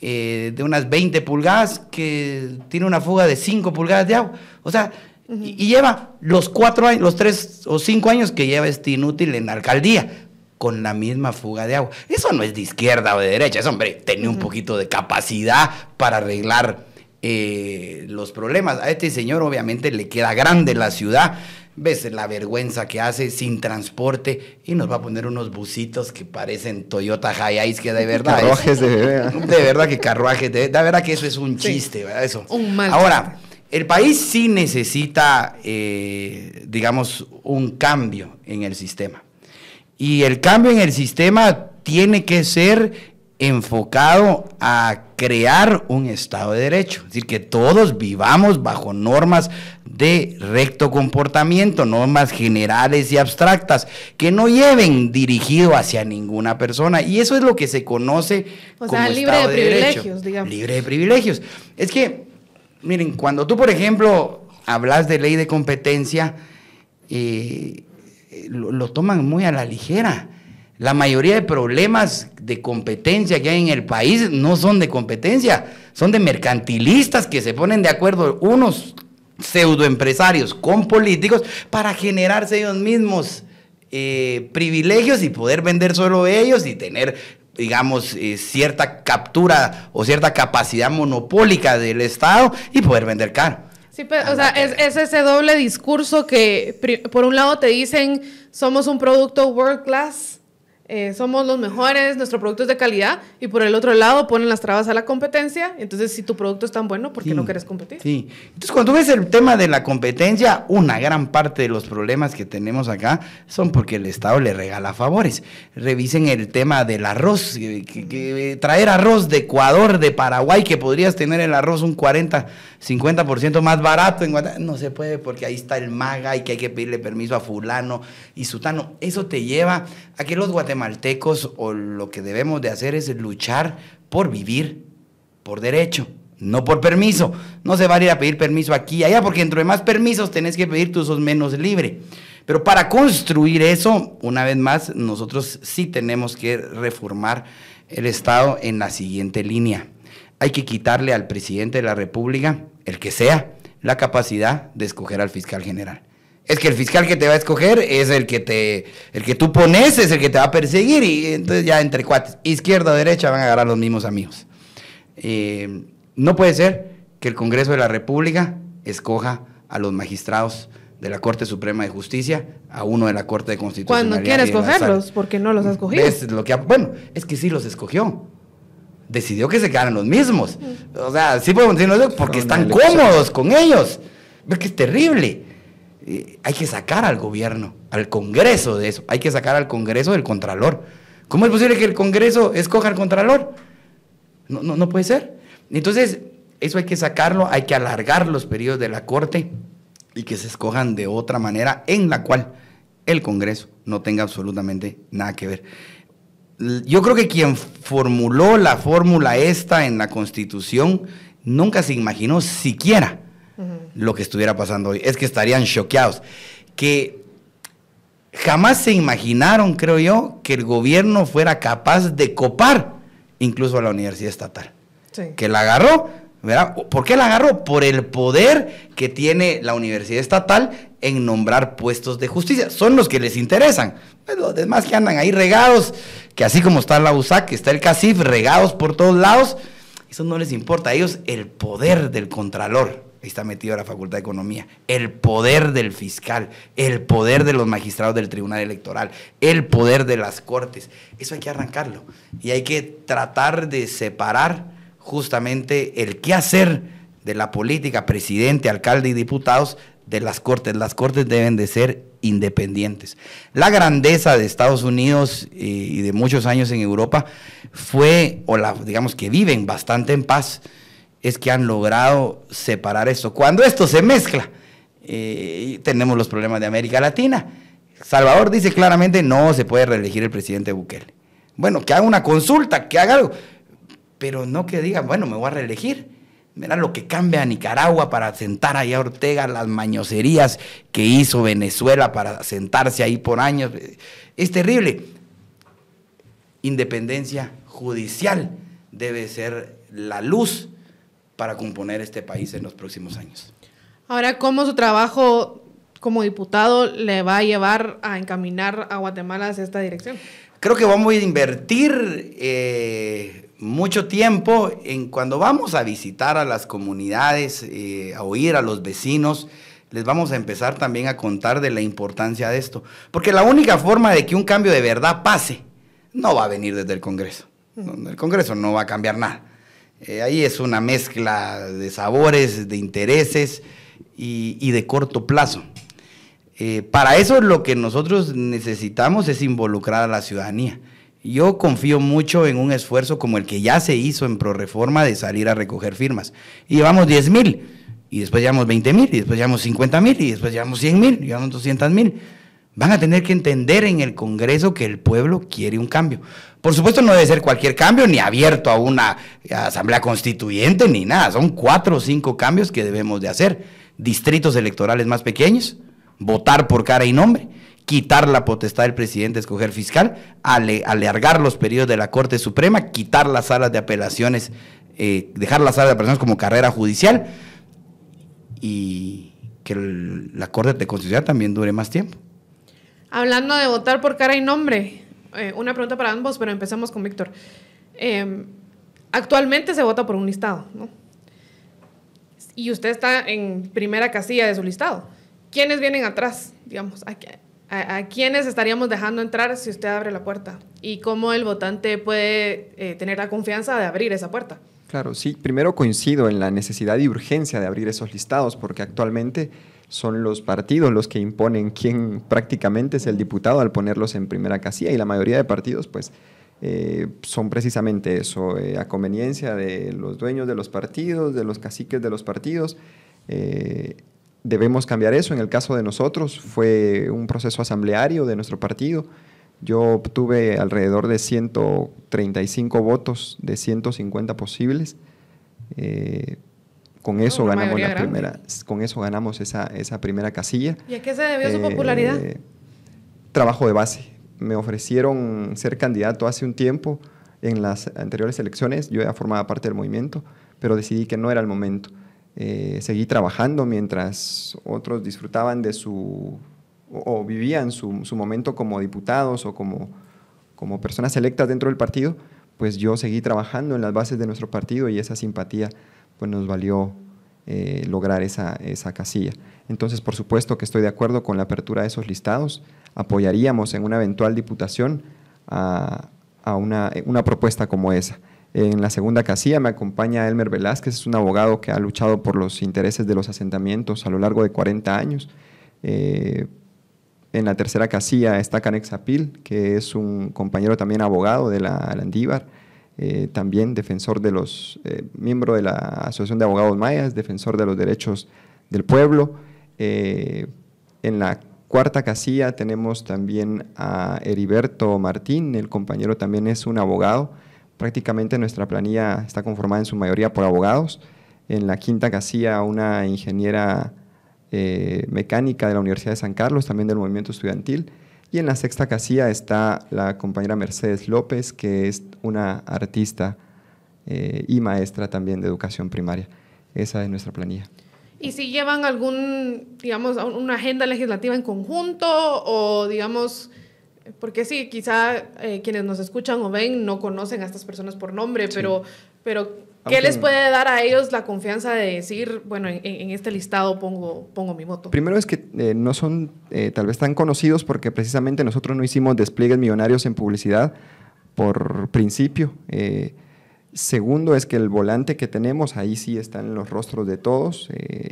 eh, de unas 20 pulgadas que tiene una fuga de 5 pulgadas de agua. O sea, y, lleva los cuatro años, los tres o cinco años que lleva este inútil en la alcaldía con la misma fuga de agua. Eso no es de izquierda o de derecha, eso, hombre, tenía un poquito de capacidad para arreglar eh, los problemas. A este señor obviamente le queda grande la ciudad, ves la vergüenza que hace sin transporte y nos va a poner unos busitos que parecen Toyota Hiace que de verdad carruajes de bebé de verdad que carruajes de de verdad que eso es un chiste ¿verdad? eso. Un mal ahora el país sí necesita eh, digamos un cambio en el sistema. Y el cambio en el sistema tiene que ser enfocado a crear un Estado de Derecho, es decir, que todos vivamos bajo normas de recto comportamiento, normas generales y abstractas, que no lleven dirigido hacia ninguna persona. Y eso es lo que se conoce como libre Estado de, de, privilegios, Derecho. digamos. Libre de privilegios. Es que, miren, cuando tú, por ejemplo, hablas de ley de competencia, eh, lo, lo toman muy a la ligera. La mayoría de problemas de competencia que hay en el país no son de competencia, son de mercantilistas que se ponen de acuerdo unos pseudoempresarios con políticos para generarse ellos mismos eh, privilegios y poder vender solo ellos y tener, digamos, eh, cierta captura o cierta capacidad monopólica del Estado y poder vender caro. Sí, pero, o sea, es, es ese doble discurso que por un lado te dicen somos un producto world class, eh, somos los mejores, nuestro producto es de calidad, y por el otro lado ponen las trabas a la competencia. Entonces, si tu producto es tan bueno, ¿por qué Sí, no quieres competir? Sí. Entonces, cuando ves el tema de la competencia, una gran parte de los problemas que tenemos acá son porque el Estado le regala favores. Revisen el tema del arroz. que- que- que traer arroz de Ecuador, de Paraguay, que podrías tener el arroz un 40, 50% más barato en Guatemala. No se puede porque ahí está el MAGA y que hay que pedirle permiso a fulano y sutano. Eso te lleva a que los guatemaltecos o lo que debemos de hacer es luchar por vivir por derecho, no por permiso. No se va a ir a pedir permiso aquí y allá, porque dentro de más permisos tenés que pedir, tú sos menos libre. Pero para construir eso, una vez más, nosotros sí tenemos que reformar el Estado en la siguiente línea. Hay que quitarle al presidente de la República, el que sea, la capacidad de escoger al fiscal general. Es que el fiscal que te va a escoger es el que te, el que tú pones, es el que te va a perseguir y entonces ya entre cuates, izquierda o derecha van a agarrar los mismos amigos. Eh, no puede ser que el Congreso de la República escoja a los magistrados de la Corte Suprema de Justicia, a uno de la Corte de Constitucionalidad. Cuando Sala. escogerlos, porque no los has cogido. ¿Ves lo que ha- bueno, es que sí los escogió. Decidió que se quedaran los mismos. O sea, sí podemos decirlo porque están cómodos con ellos. Ves que es terrible. Hay que sacar al gobierno, al Congreso de eso. Hay que sacar al Congreso del Contralor. ¿Cómo es posible que el Congreso escoja al Contralor? No, no, no puede ser. Entonces, eso hay que sacarlo, hay que alargar los periodos de la Corte y que se escojan de otra manera en la cual el Congreso no tenga absolutamente nada que ver. Yo creo que quien formuló la fórmula esta en la Constitución nunca se imaginó siquiera lo que estuviera pasando hoy. Es que estarían choqueados. Que jamás se imaginaron, creo yo, que el gobierno fuera capaz de copar incluso a la universidad estatal Sí. que la agarró. ¿verdad? ¿Por qué la agarró? Por el poder que tiene la universidad estatal en nombrar puestos de justicia. Son los que les interesan. Pues los demás que andan ahí regados, que así como está la USAC, está el CACIF, regados por todos lados, eso no les importa. A ellos el poder del contralor, ahí está metido la Facultad de Economía, el poder del fiscal, el poder de los magistrados del Tribunal Electoral, el poder de las cortes. Eso hay que arrancarlo. Y hay que tratar de separar justamente el qué hacer de la política, presidente, alcalde y diputados de las cortes. Las cortes deben de ser independientes. La grandeza de Estados Unidos eh, y de muchos años en Europa fue, o la, digamos que viven bastante en paz, es que han logrado separar esto. Cuando esto se mezcla, eh, tenemos los problemas de América Latina. Salvador dice claramente no se puede reelegir el presidente Bukele. Bueno, que haga una consulta, que haga algo, pero no que diga, bueno, me voy a reelegir. Mira lo que cambia a Nicaragua para sentar ahí a Ortega, las mañoserías que hizo Venezuela para sentarse ahí por años. Es terrible. Independencia judicial debe ser la luz para componer este país en los próximos años. Ahora, ¿cómo su trabajo como diputado le va a llevar a encaminar a Guatemala hacia esta dirección? Creo que vamos a invertir eh, mucho tiempo en cuando vamos a visitar a las comunidades, eh, a oír a los vecinos, les vamos a empezar también a contar de la importancia de esto. Porque la única forma de que un cambio de verdad pase no va a venir desde el Congreso. El Congreso no va a cambiar nada. Eh, ahí es una mezcla de sabores, de intereses y, de corto plazo. Eh, para eso lo que nosotros necesitamos es involucrar a la ciudadanía. Yo confío mucho en un esfuerzo como el que ya se hizo en ProReforma de salir a recoger firmas. Y llevamos 10 mil, y después llevamos 20 mil, y después llevamos 50 mil, y después llevamos 100 mil, llevamos 200 mil. Van a tener que entender en el Congreso que el pueblo quiere un cambio. Por supuesto no debe ser cualquier cambio, ni abierto a una asamblea constituyente, ni nada. Son cuatro o cinco cambios que debemos de hacer. Distritos electorales más pequeños, votar por cara y nombre, quitar la potestad del presidente de escoger fiscal, alargar los periodos de la Corte Suprema, quitar las salas de apelaciones, eh, dejar las salas de apelaciones como carrera judicial y que la Corte de Constitución también dure más tiempo. Hablando de votar por cara y nombre, eh, una pregunta para ambos, pero empecemos con Víctor. Em, actualmente se vota por un listado, ¿no? Y usted está en primera casilla de su listado. ¿Quiénes vienen atrás? Digamos, ¿a, a, quiénes estaríamos dejando entrar si usted abre la puerta? ¿Y cómo el votante puede eh, tener la confianza de abrir esa puerta? Claro, sí. Primero coincido en la necesidad y urgencia de abrir esos listados, porque actualmente son los partidos los que imponen quién prácticamente es el diputado al ponerlos en primera casilla y la mayoría de partidos pues eh, son precisamente eso, eh, a conveniencia de los dueños de los partidos, de los caciques de los partidos. Eh, debemos cambiar eso. En el caso de nosotros fue un proceso asambleario de nuestro partido. Yo obtuve alrededor de 135 votos de 150 posibles. Con eso ganamos la primera, con eso ganamos esa, esa, primera casilla. ¿Y a qué se debió su popularidad? Eh, trabajo de base. Me ofrecieron ser candidato hace un tiempo en las anteriores elecciones. Yo ya formaba parte del movimiento, pero decidí que no era el momento. Eh, seguí trabajando mientras otros disfrutaban de su o, vivían su, su, momento como diputados o como, como personas electas dentro del partido, pues yo seguí trabajando en las bases de nuestro partido y esa simpatía pues nos valió eh, lograr esa, esa casilla. Entonces, por supuesto que estoy de acuerdo con la apertura de esos listados. Apoyaríamos en una eventual diputación a, a una, una, propuesta como esa. En la segunda casilla me acompaña Elmer Velázquez, es un abogado que ha luchado por los intereses de los asentamientos a lo largo de 40 años. Eh, en la tercera casilla está Canex Apil, que es un compañero también abogado de la Landívar. Eh, también defensor de los, eh, miembro de la Asociación de Abogados Mayas, defensor de los derechos del pueblo. Eh, en la cuarta casilla tenemos también a Heriberto Martín, el compañero también es un abogado. Prácticamente nuestra planilla está conformada en su mayoría por abogados. En la quinta casilla una ingeniera mecánica de la Universidad de San Carlos, también del movimiento estudiantil. Y en la sexta casilla está la compañera Mercedes López, que es una artista eh, y maestra también de educación primaria. Esa es nuestra planilla. ¿Y si llevan algún, digamos, una agenda legislativa en conjunto o, digamos, porque sí, quizá eh, quienes nos escuchan o ven no conocen a estas personas por nombre, pero, pero ¿Qué les puede dar a ellos la confianza de decir, bueno, en, este listado pongo, pongo mi voto? Primero es que eh, no son eh, tal vez tan conocidos porque precisamente nosotros no hicimos despliegues millonarios en publicidad por principio. Eh, segundo es que el volante que tenemos, ahí sí están los rostros de todos,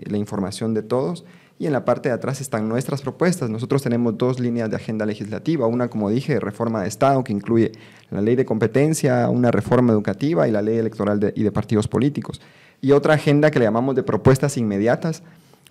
la información de todos y en la parte de atrás están nuestras propuestas. Nosotros tenemos dos líneas de agenda legislativa, una, como dije, reforma de Estado, que incluye la ley de competencia, una reforma educativa y la ley electoral y de partidos políticos. Y otra agenda que le llamamos de propuestas inmediatas,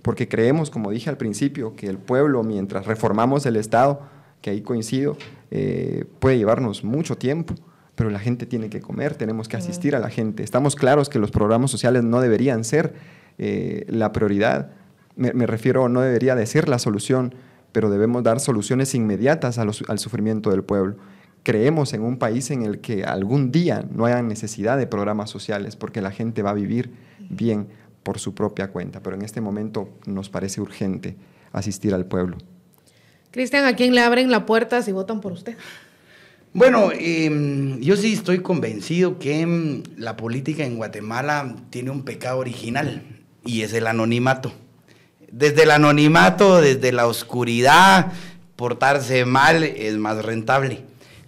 porque creemos, como dije al principio, que el pueblo, mientras reformamos el Estado, que ahí coincido, eh, puede llevarnos mucho tiempo pero la gente tiene que comer, tenemos que asistir a la gente. Estamos claros que los programas sociales no deberían ser eh, la prioridad, me, refiero, no debería de ser la solución, pero debemos dar soluciones inmediatas al sufrimiento del pueblo. creemos en un país en el que algún día no haya necesidad de programas sociales porque la gente va a vivir bien por su propia cuenta, pero en este momento nos parece urgente asistir al pueblo. Cristian, ¿a quién le abren la puerta si votan por usted? Bueno, em, yo sí estoy convencido que em, la política en Guatemala tiene un pecado original y es el anonimato. Desde el anonimato, desde la oscuridad, portarse mal es más rentable.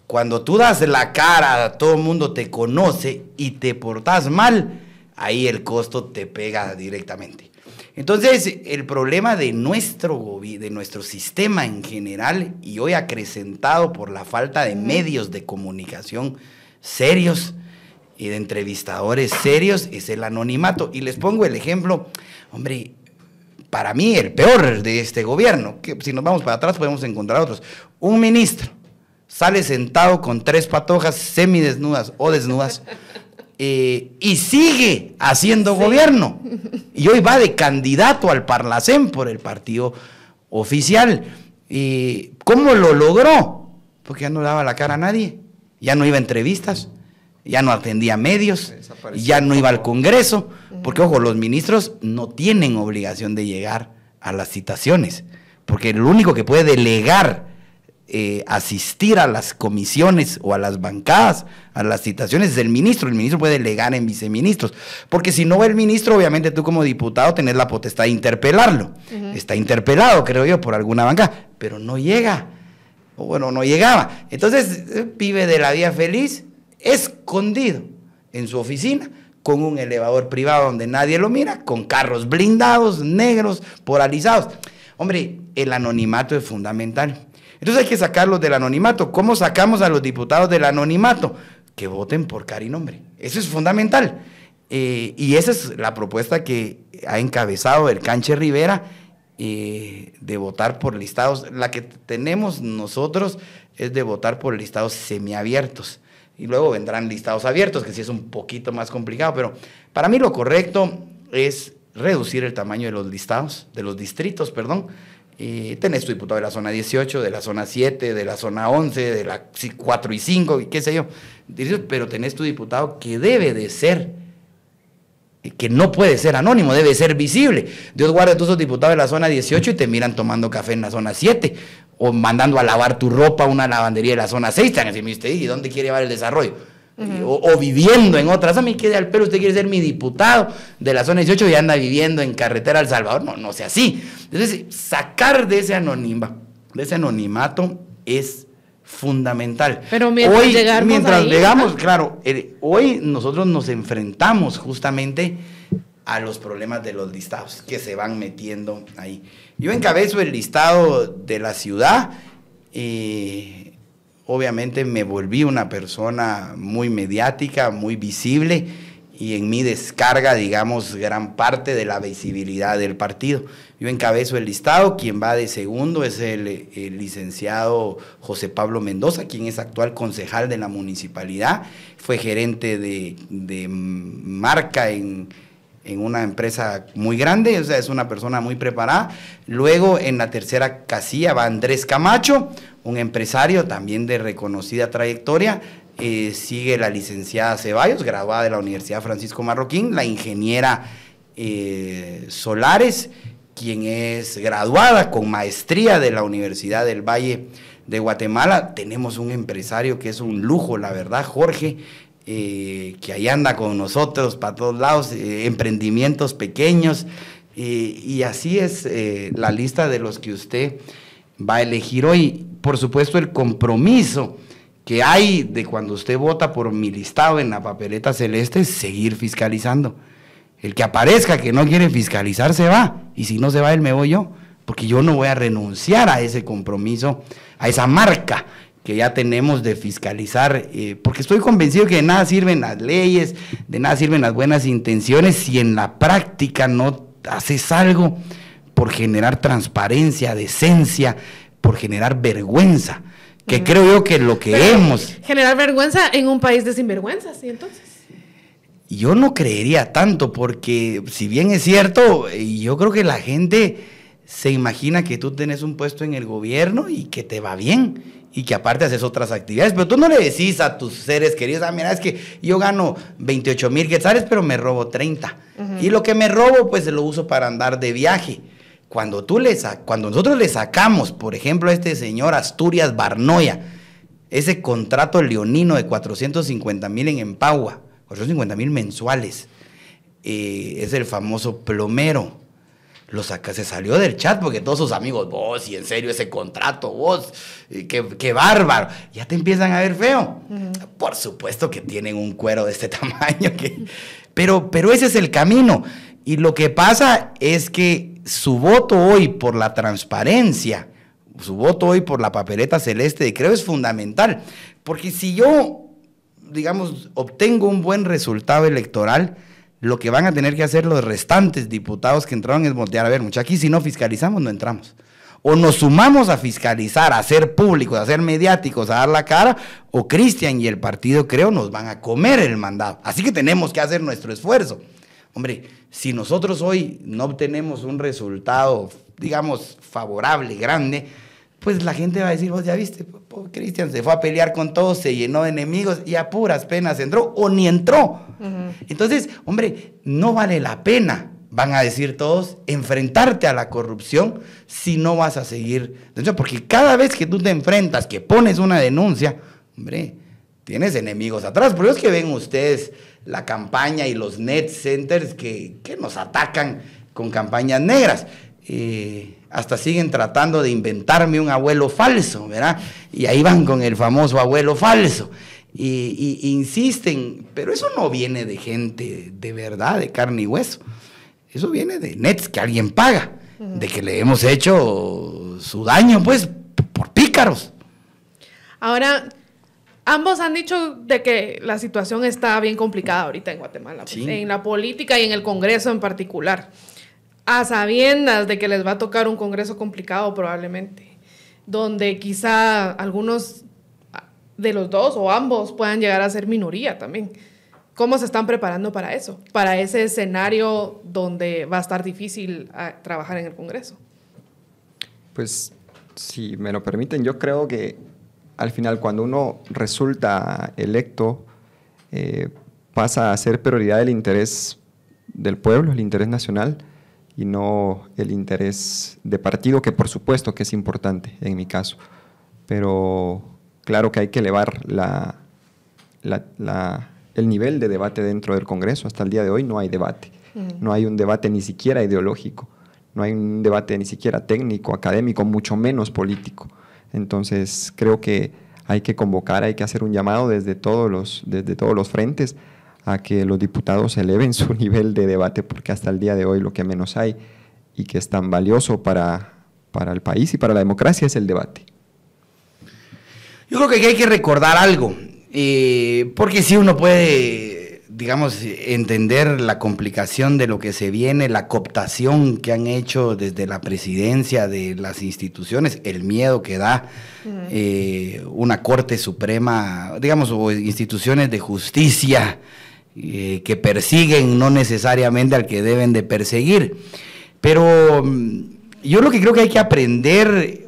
Cuando tú das la cara, todo el mundo te conoce y te portas mal, ahí el costo te pega directamente. Entonces, el problema de nuestro, de nuestro sistema en general, y hoy acrecentado por la falta de medios de comunicación serios y de entrevistadores serios, es el anonimato. Y les pongo el ejemplo, hombre, para mí el peor de este gobierno, que si nos vamos para atrás podemos encontrar otros, un ministro sale sentado con tres patojas semidesnudas o desnudas eh, y sigue haciendo gobierno. Y hoy va de candidato al Parlacén por el partido oficial. ¿Y ¿Cómo lo logró? Porque ya no daba la cara a nadie, ya no iba a entrevistas, ya no atendía medios, ya no iba al Congreso, porque ojo, los ministros no tienen obligación de llegar a las citaciones, porque el único que puede delegar eh, asistir a las comisiones o a las bancadas, a las citaciones del ministro. El ministro puede delegar en viceministros. Porque si no va el ministro, obviamente tú como diputado tenés la potestad de interpelarlo. Está interpelado, creo yo, por alguna banca, pero no llega. O bueno, no llegaba. Entonces, eh, vive de la vida feliz, escondido en su oficina con un elevador privado donde nadie lo mira, con carros blindados, negros, polarizados. Hombre, el anonimato es fundamental. Entonces hay que sacarlos del anonimato. ¿Cómo sacamos a los diputados del anonimato? Que voten por cara. Eso es fundamental. Eh, y esa es la propuesta que ha encabezado el Canche Rivera eh, de votar por listados. La que tenemos nosotros es de votar por listados semiabiertos. Y luego vendrán listados abiertos, que sí es un poquito más complicado, pero para mí lo correcto es reducir el tamaño de los listados, de los distritos, perdón, y tenés tu diputado de la zona 18, de la zona 7, de la zona 11, de la 4 y 5, qué sé yo. Pero tenés tu diputado que debe de ser, que no puede ser anónimo, debe ser visible. Dios guarde a todos esos diputados de la zona 18 y te miran tomando café en la zona 7 o mandando a lavar tu ropa a una lavandería de la zona 6. Te van ¿y dónde quiere llevar el desarrollo? o, viviendo en otras. A mí quede al pelo, usted quiere ser mi diputado de la zona 18 y anda viviendo en carretera El Salvador. No, no sea así. Entonces, sacar de ese, anonima, de ese anonimato es fundamental. Pero mientras hoy, mientras llegamos, claro, hoy nosotros nos enfrentamos justamente a los problemas de los listados que se van metiendo ahí. Yo encabezo el listado de la ciudad. Eh, obviamente me volví una persona muy mediática, muy visible y en mi descarga, digamos, gran parte de la visibilidad del partido. Yo encabezo el listado, quien va de segundo es el, licenciado José Pablo Mendoza, quien es actual concejal de la municipalidad, fue gerente de, marca en, en una empresa muy grande, o sea, es una persona muy preparada. Luego en la tercera casilla va Andrés Camacho, un empresario también de reconocida trayectoria. Eh, sigue la licenciada Ceballos, graduada de la Universidad Francisco Marroquín, la ingeniera eh, Solares, quien es graduada con maestría de la Universidad del Valle de Guatemala. Tenemos un empresario que es un lujo, la verdad, Jorge, eh, que ahí anda con nosotros para todos lados, emprendimientos pequeños. y así es la lista de los que usted va a elegir hoy. Por supuesto, el compromiso que hay de cuando usted vota por mi listado en la papeleta celeste es seguir fiscalizando. El que aparezca que no quiere fiscalizar se va. Y si no se va, él me voy yo. Porque yo no voy a renunciar a ese compromiso, a esa marca que ya tenemos de fiscalizar, eh, porque estoy convencido que de nada sirven las leyes, de nada sirven las buenas intenciones si en la práctica no haces algo por generar transparencia, decencia, por generar vergüenza, que creo yo que lo que hemos... Generar vergüenza en un país de sinvergüenzas, ¿sí entonces? Yo no creería tanto, porque si bien es cierto, yo creo que la gente se imagina que tú tienes un puesto en el gobierno y que te va bien y que aparte haces otras actividades, pero tú no le decís a tus seres queridos, ah, mira, es que yo gano 28 mil quetzales, pero me robo 30. Y lo que me robo, pues lo uso para andar de viaje. Cuando, tú le cuando nosotros le sacamos, por ejemplo, a este señor Asturias Barnoya, ese contrato leonino de 450 mil en Empagua, 450 mil mensuales, eh, es el famoso plomero lo saca, se salió del chat porque todos sus amigos, vos, y en serio ese contrato, vos, qué, bárbaro, ya te empiezan a ver feo. Por supuesto que tienen un cuero de este tamaño, pero, pero ese es el camino. Y lo que pasa es que su voto hoy por la transparencia, su voto hoy por la papeleta celeste, creo es fundamental. Porque si yo, digamos, obtengo un buen resultado electoral, lo que van a tener que hacer los restantes diputados que entraron es voltear a ver, muchachos, aquí si no fiscalizamos no entramos. O nos sumamos a fiscalizar, a ser públicos, a ser mediáticos, a dar la cara, o Cristian y el partido, creo, nos van a comer el mandado. Así que tenemos que hacer nuestro esfuerzo. Hombre, si nosotros hoy no obtenemos un resultado, digamos, favorable, grande, pues la gente va a decir, vos ya viste, Cristian se fue a pelear con todos, se llenó de enemigos y a puras penas entró o ni entró. Entonces, hombre, no vale la pena, van a decir todos, enfrentarte a la corrupción si no vas a seguir. Porque cada vez que tú te enfrentas, que pones una denuncia, hombre, tienes enemigos atrás. Por eso es que ven ustedes la campaña y los net centers que, que nos atacan con campañas negras. Eh, hasta siguen tratando de inventarme un abuelo falso, ¿verdad? Y ahí van con el famoso abuelo falso. Y, insisten, pero eso no viene de gente de verdad, de carne y hueso. Eso viene de nets que alguien paga, de que le hemos hecho su daño, pues, por pícaros. Ahora, ambos han dicho de que la situación está bien complicada ahorita en Guatemala, pues, en la política y en el Congreso en particular a sabiendas de que les va a tocar un Congreso complicado probablemente, donde quizá algunos de los dos o ambos puedan llegar a ser minoría también. ¿Cómo se están preparando para eso? Para ese escenario donde va a estar difícil ah, trabajar en el Congreso. Pues, si me lo permiten, yo creo que al final cuando uno resulta electo, eh, pasa a ser prioridad el interés del pueblo, el interés nacional, y no el interés de partido, que por supuesto que es importante en mi caso. Pero claro que hay que elevar la, el nivel de debate dentro del Congreso. Hasta el día de hoy no hay debate. Mm. No hay un debate ni siquiera ideológico. No hay un debate ni siquiera técnico, académico, mucho menos político. Entonces creo que hay que convocar, hay que hacer un llamado desde todos los, desde todos los frentes a que los diputados eleven su nivel de debate, porque hasta el día de hoy lo que menos hay y que es tan valioso para, para el país y para la democracia es el debate. Yo creo que hay que recordar algo, eh, porque si uno puede, digamos, entender la complicación de lo que se viene, la cooptación que han hecho desde la presidencia de las instituciones, el miedo que da eh, una Corte Suprema, digamos, o instituciones de justicia eh, que persiguen no necesariamente al que deben de perseguir. Pero mm, yo lo que creo que hay que aprender,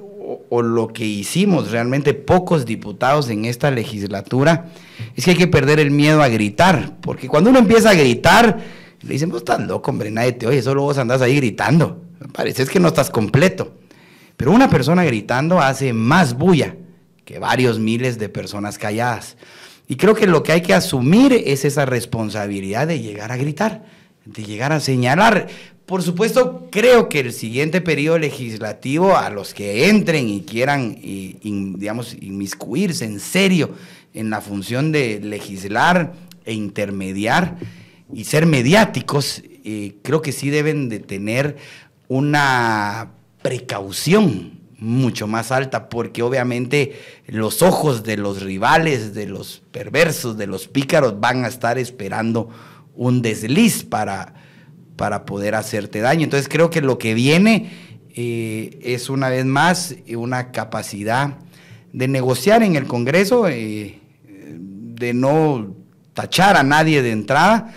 o, lo que hicimos realmente pocos diputados en esta legislatura, es que hay que perder el miedo a gritar, porque cuando uno empieza a gritar, le dicen, vos estás loco, hombre, nadie te oye, solo vos andás ahí gritando. Parece que no estás completo. Pero una persona gritando hace más bulla que varios miles de personas calladas. Y creo que lo que hay que asumir es esa responsabilidad de llegar a gritar, de llegar a señalar. Por supuesto, creo que el siguiente periodo legislativo, a los que entren y quieran, digamos, inmiscuirse en serio en la función de legislar e intermediar y ser mediáticos, eh, creo que sí deben de tener una precaución mucho más alta, porque obviamente los ojos de los rivales, de los perversos, de los pícaros van a estar esperando un desliz para, para poder hacerte daño. Entonces creo que lo que viene eh, es una vez más una capacidad de negociar en el Congreso, eh, de no tachar a nadie de entrada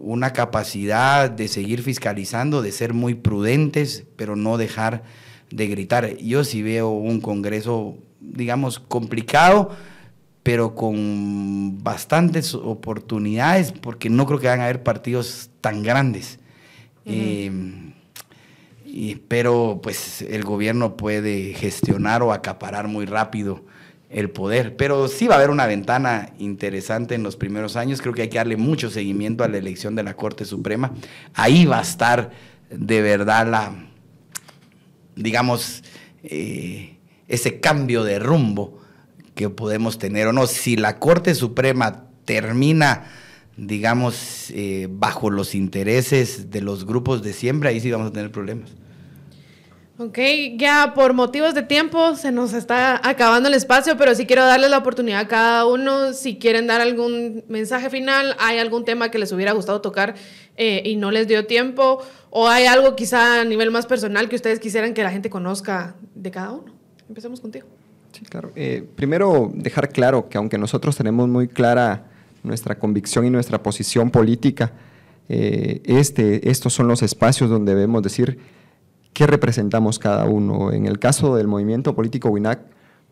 una capacidad de seguir fiscalizando, de ser muy prudentes, pero no dejar de gritar. Yo sí veo un Congreso, digamos, complicado, pero con bastantes oportunidades, porque no creo que van a haber partidos tan grandes. Eh, pero pues el gobierno puede gestionar o acaparar muy rápido el poder. Pero sí va a haber una ventana interesante en los primeros años. Creo que hay que darle mucho seguimiento a la elección de la Corte Suprema. Ahí va a estar de verdad la, digamos, eh, ese cambio de rumbo que podemos tener o no. Si la Corte Suprema termina, digamos, eh, bajo los intereses de los grupos de siembra, ahí sí vamos a tener problemas. Ok, ya por motivos de tiempo se nos está acabando el espacio, pero sí quiero darles la oportunidad a cada uno, si quieren dar algún mensaje final, hay algún tema que les hubiera gustado tocar eh, y no les dio tiempo, o hay algo quizá a nivel más personal que ustedes quisieran que la gente conozca de cada uno. Empecemos contigo. Sí, claro. Eh, primero, dejar claro que aunque nosotros tenemos muy clara nuestra convicción y nuestra posición política, eh, este, estos son los espacios donde debemos decir qué representamos cada uno. En el caso del movimiento político WINAC,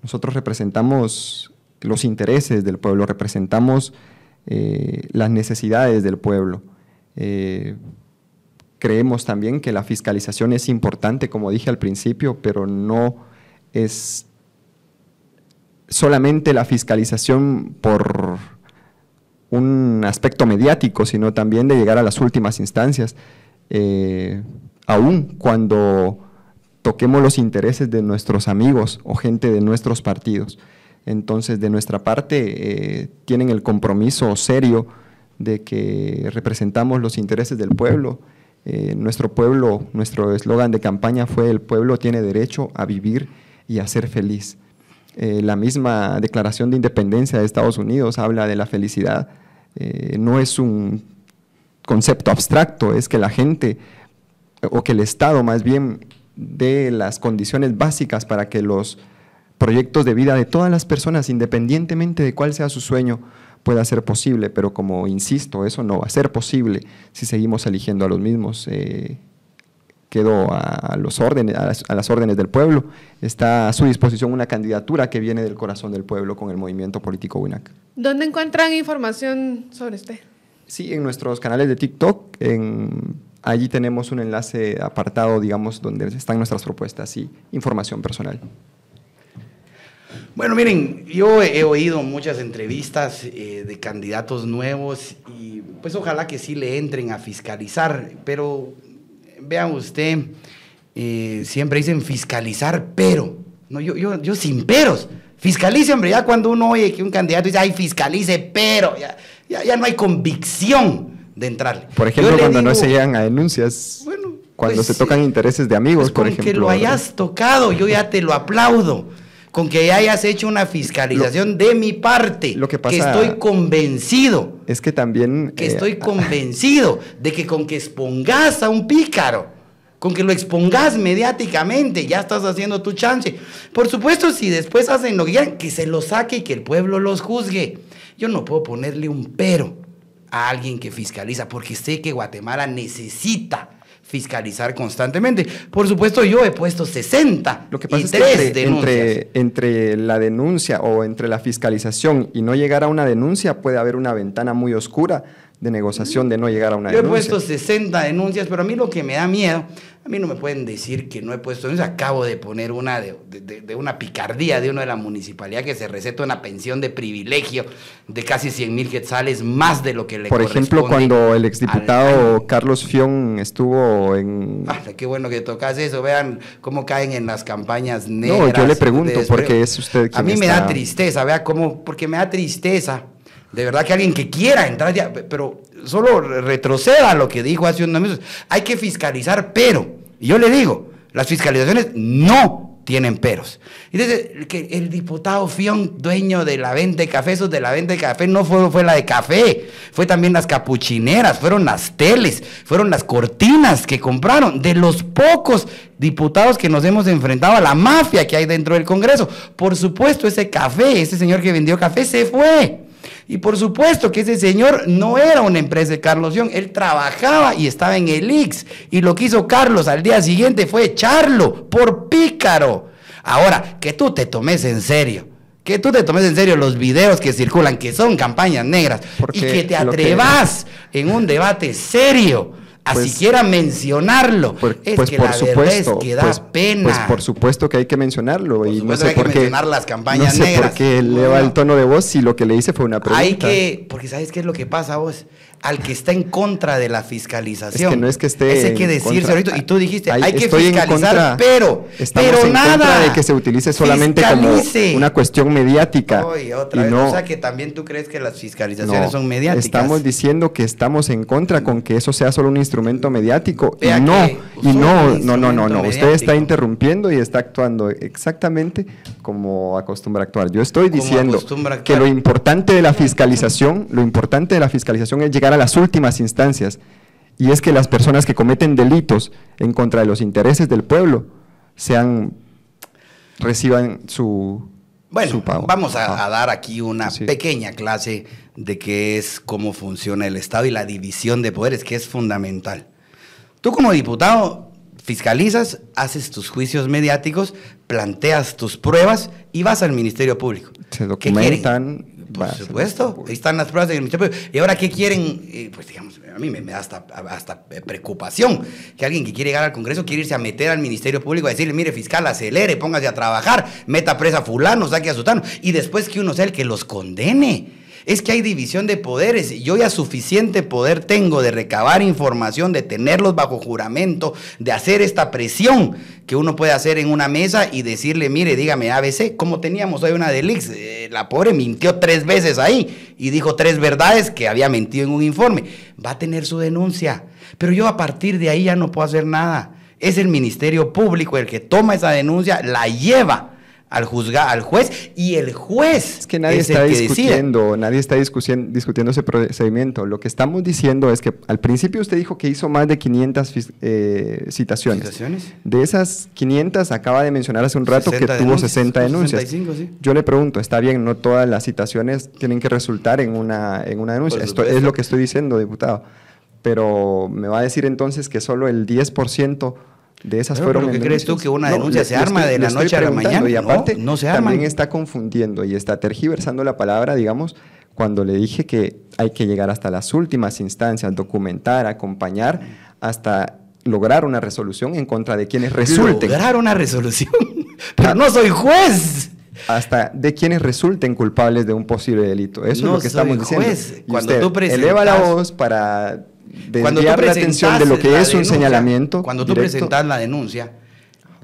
nosotros representamos los intereses del pueblo, representamos eh, las necesidades del pueblo. Creemos también que la fiscalización es importante, como dije al principio, pero no es solamente la fiscalización por un aspecto mediático, sino también de llegar a las últimas instancias. Eh, aún cuando toquemos los intereses de nuestros amigos o gente de nuestros partidos. Entonces, de nuestra parte, eh, tienen el compromiso serio de que representamos los intereses del pueblo. Eh, nuestro pueblo, nuestro eslogan de campaña fue el pueblo tiene derecho a vivir y a ser feliz. Eh, la misma declaración de independencia de Estados Unidos habla de la felicidad. no es un concepto abstracto, es que la gente o que el Estado más bien dé las condiciones básicas para que los proyectos de vida de todas las personas, independientemente de cuál sea su sueño, pueda ser posible, pero como insisto, eso no va a ser posible si seguimos eligiendo a los mismos. Eh, quedó a, los órdenes, a las, órdenes del pueblo. Está a su disposición una candidatura que viene del corazón del pueblo con el movimiento político WINAC. ¿Dónde encuentran información sobre usted? Sí, en nuestros canales de TikTok, en Allí tenemos un enlace apartado, digamos, donde están nuestras propuestas y información personal. Bueno, miren, yo he oído muchas entrevistas eh, de candidatos nuevos y pues ojalá que sí le entren a fiscalizar, pero vean usted, eh, siempre dicen fiscalizar, pero, no, yo, yo, yo sin peros, fiscalice, hombre, ya cuando uno oye que un candidato dice, ay, fiscalice, pero, ya, ya, ya no hay convicción de entrarle. Por ejemplo, cuando no se llegan a denuncias. Bueno, cuando pues se tocan intereses de amigos, pues por ejemplo. que lo hayas tocado, yo ya te lo aplaudo. Con que hayas hecho una fiscalización de mi parte. Lo que pasa. Que estoy convencido. Es que también. Que eh, estoy convencido de que con que expongas a un pícaro con que lo expongas mediáticamente, ya estás haciendo tu chance. Por supuesto, si después hacen lo que quieran, que se lo saque y que el pueblo los juzgue. Yo no puedo ponerle un pero a alguien que fiscaliza, porque sé que Guatemala necesita fiscalizar constantemente. Por supuesto, yo he puesto 60 Lo que pasa es que entre, entre, la denuncia o entre la fiscalización y no llegar a una denuncia puede haber una ventana muy oscura de negociación de no llegar a una denuncia. Yo he puesto 60 denuncias, pero a mí lo que me da miedo a mí no me pueden decir que no he puesto, acabo de poner una de, una picardía de uno de la municipalidad que se receta una pensión de privilegio de casi 100 mil quetzales, más de lo que le Por ejemplo, cuando el exdiputado Carlos Fion estuvo en... Ah, qué bueno que tocas eso, vean cómo caen en las campañas negras. No, yo le pregunto, porque es usted A mí me da tristeza, vea cómo, porque me da tristeza de verdad que alguien que quiera entrar ya, pero solo retroceda lo que dijo hace unos minutos. Hay que fiscalizar, pero, yo le digo, las fiscalizaciones no tienen peros. Y desde que el diputado Fion, dueño de la venta de café, eso de la venta de café no fue, fue la de café, fue también las capuchineras, fueron las teles, fueron las cortinas que compraron, de los pocos diputados que nos hemos enfrentado a la mafia que hay dentro del Congreso. Por supuesto, ese café, ese señor que vendió café se fue. Y por supuesto que ese señor no era una empresa de Carlos Young, él trabajaba y estaba en el Ix. Y lo que hizo Carlos al día siguiente fue echarlo por pícaro. Ahora, que tú te tomes en serio que tú te tomes en serio los videos que circulan, que son campañas negras, y que te atrevas en un debate serio a pues, siquiera mencionarlo. es pues que por supuesto, que da pues, pena. Pues por supuesto que hay que mencionarlo. y no sé por qué, las campañas no sé por qué eleva el tono de voz si lo que le hice fue una pregunta. Hay que, porque ¿sabes qué es lo que pasa vos? Al que está en contra de la fiscalización. Es que no es que esté. hay que decirse ahorita. Y tú dijiste, hay, que fiscalizar, pero, pero en nada. Contra de que se utilice solamente como una cuestión mediática. otra y no, o sea que también tú crees que las fiscalizaciones son mediáticas. Estamos diciendo que estamos en contra con que eso sea solo un instrumento mediático. y no, y no, no, no, no, no. Usted está interrumpiendo y está actuando exactamente como acostumbra actuar. Yo estoy diciendo que lo importante de la fiscalización, lo importante de la fiscalización es llegar a las últimas instancias, y es que las personas que cometen delitos en contra de los intereses del pueblo sean reciban su bueno, vamos a, dar aquí una pequeña clase de qué es cómo funciona el Estado y la división de poderes, que es fundamental. Tú como diputado fiscalizas, haces tus juicios mediáticos, planteas tus pruebas y vas al Ministerio Público. Se documentan por supuesto, ahí están las pruebas del Ministerio ¿Y ahora qué quieren? Eh, pues digamos, a mí me, da hasta, hasta, preocupación que alguien que quiere llegar al Congreso quiere irse a meter al Ministerio Público a decirle, mire, fiscal, acelere, póngase a trabajar, meta presa a fulano, saque a sutano, y después que uno sea el que los condene es que hay división de poderes. Yo ya suficiente poder tengo de recabar información, de tenerlos bajo juramento, de hacer esta presión que uno puede hacer en una mesa y decirle, mire, dígame ABC, como teníamos hoy una Delix, eh, la pobre mintió tres veces ahí y dijo tres verdades que había mentido en un informe. Va a tener su denuncia, pero yo a partir de ahí ya no puedo hacer nada. Es el Ministerio Público el que toma esa denuncia, la lleva al juzgar, al juez, y el juez es que nadie está discutiendo, nadie está discutiendo ese procedimiento. Lo que estamos diciendo es que al principio usted dijo que hizo más de 500 eh, citaciones. De esas 500 acaba de mencionar hace un rato que tuvo 60 denuncias. Yo le pregunto, está bien, no todas las citaciones tienen que resultar en una, en una denuncia. Esto es lo que estoy diciendo, diputado. Pero me va a decir entonces que solo el 10% de esas fueron. ¿Qué crees tú que una denuncia se arma de la noche a la mañana? Y aparte, no, se arma. También está confundiendo y está tergiversando la palabra, digamos, cuando le dije que hay que llegar hasta las últimas instancias, documentar, acompañar, hasta lograr una resolución en contra de quienes resulten. Lograr una resolución. Pero no soy juez hasta de quienes resulten culpables de un posible delito. Eso es lo que estamos diciendo. Juez. Cuando tú presentas... eleva la voz para cuando tú la atención de lo que es un señalamiento. Cuando tú presentas la denuncia,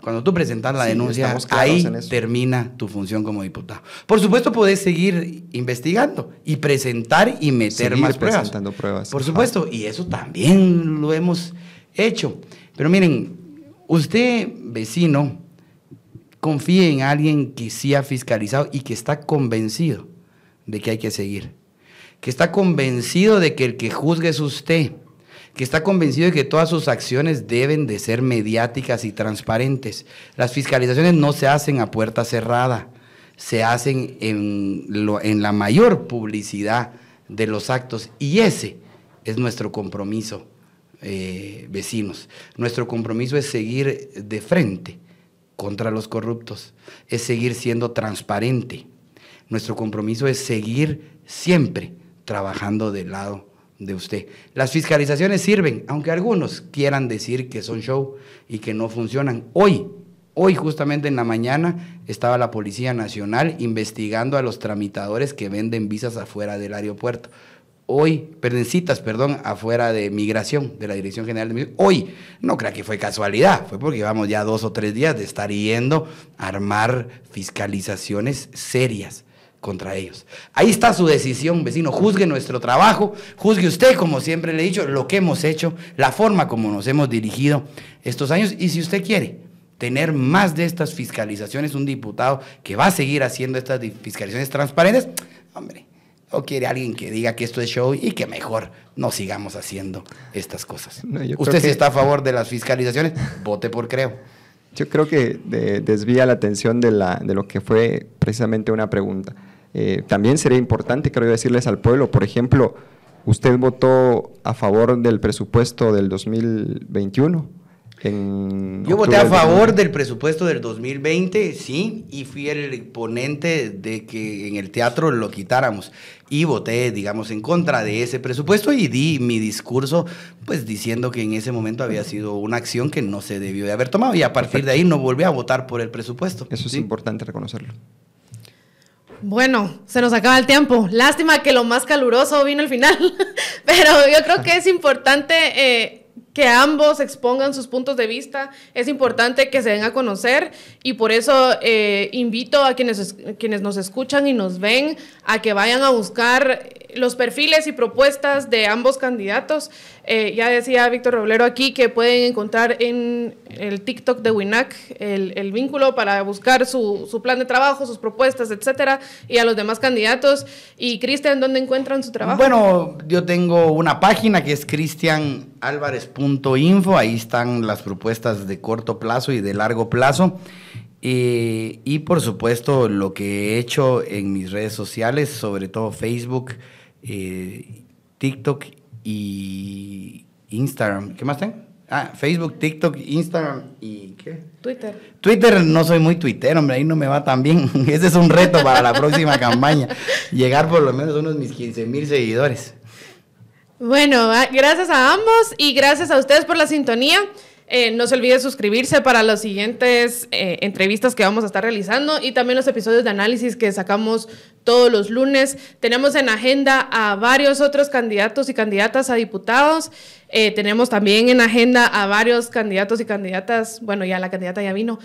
cuando tú presentas la denuncia, ahí termina tu función como diputado. Por supuesto, puedes seguir investigando y presentar y meter más pruebas. pruebas. Por supuesto, y eso también lo hemos hecho. Pero miren, usted, vecino, confíe en alguien que sí ha fiscalizado y que está convencido de que hay que seguir. Que está convencido de que el que juzgue es usted que está convencido de que todas sus acciones deben de ser mediáticas y transparentes. Las fiscalizaciones no se hacen a puerta cerrada, se hacen en, la mayor publicidad de los actos y ese es nuestro compromiso, eh, vecinos. Nuestro compromiso es seguir de frente contra los corruptos, es seguir siendo transparente. Nuestro compromiso es seguir siempre trabajando del lado de usted. Las fiscalizaciones sirven, aunque algunos quieran decir que son show y que no funcionan. Hoy, hoy justamente en la mañana estaba la Policía Nacional investigando a los tramitadores que venden visas afuera del aeropuerto. Hoy, perdón, citas, perdón, afuera de migración, de la Dirección General de Migración. Hoy, no crea que fue casualidad, fue porque llevamos ya dos o tres días de estar yendo a armar fiscalizaciones serias contra ellos. Ahí está su decisión, vecino. Juzgue nuestro trabajo, juzgue usted, como siempre le he dicho, lo que hemos hecho, la forma como nos hemos dirigido estos años. Y si usted quiere tener más de estas fiscalizaciones, un diputado que va a seguir haciendo estas fiscalizaciones transparentes, hombre, o quiere alguien que diga que esto es show y que mejor no sigamos haciendo estas cosas. Usted si está a favor de las fiscalizaciones, vote por creo. Yo creo que desvía la atención de, la, de lo que fue precisamente una pregunta. Eh, también sería importante, creo decirles al pueblo, por ejemplo, usted votó a favor del presupuesto del 2021 yo voté a favor del presupuesto del 2020, sí, y fui el ponente de que en el teatro lo quitáramos. Y voté, digamos, en contra de ese presupuesto y di mi discurso, pues diciendo que en ese momento había sido una acción que no se debió de haber tomado. Y a partir de ahí no volví a votar por el presupuesto. Eso es importante reconocerlo. Bueno, se nos acaba el tiempo. Lástima que lo más caluroso vino al final, pero yo creo que es importante eh, que ambos expongan sus puntos de vista. Es importante que se den a conocer y por eso eh, invito a quienes, quienes nos escuchan y nos ven a que vayan a buscar los perfiles y propuestas de ambos candidatos. Eh, ya decía Víctor Roblero aquí que pueden encontrar en el TikTok de WINAC el, vínculo para buscar su, su, plan de trabajo, sus propuestas, etcétera, y a los demás candidatos. Y Cristian, ¿dónde encuentran su trabajo? Bueno, yo tengo una página que es cristianalvarez.info, ahí están las propuestas de corto plazo y de largo plazo. Eh, y por supuesto lo que he hecho en mis redes sociales, sobre todo Facebook, eh, TikTok y Instagram. ¿Qué más tengo? Ah, Facebook, TikTok, Instagram y ¿qué? Twitter. Twitter no soy muy Twitter, hombre, ahí no me va tan bien. Ese es un reto para la próxima campaña. Llegar por lo menos a unos mis 15 mil seguidores. Bueno, ah, gracias a ambos y gracias a ustedes por la sintonía. Eh, no se olvide suscribirse para las siguientes eh, entrevistas que vamos a estar realizando y también los episodios de análisis que sacamos todos los lunes. Tenemos en agenda a varios otros candidatos y candidatas a diputados. Eh, tenemos también en agenda a varios candidatos y candidatas, bueno, ya la candidata ya vino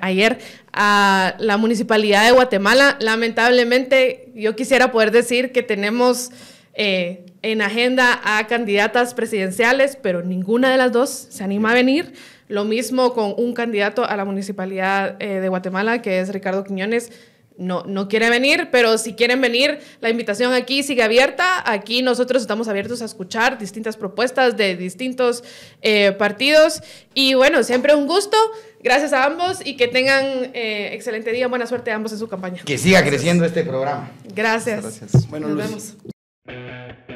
ayer, a la Municipalidad de Guatemala. Lamentablemente, yo quisiera poder decir que tenemos en agenda a candidatas presidenciales, pero ninguna de las dos se anima a venir. Lo mismo con un candidato a la municipalidad eh, de Guatemala, que es Ricardo Quiñones. No, no quiere venir, pero si quieren venir, la invitación aquí sigue abierta. Aquí nosotros estamos abiertos a escuchar distintas propuestas de distintos eh, partidos. Y bueno, siempre un gusto. Gracias a ambos y que tengan eh, excelente día. Buena suerte a ambos en su campaña. Que siga creciendo este programa. Gracias. Gracias. Bueno, Nos vemos. Thank you.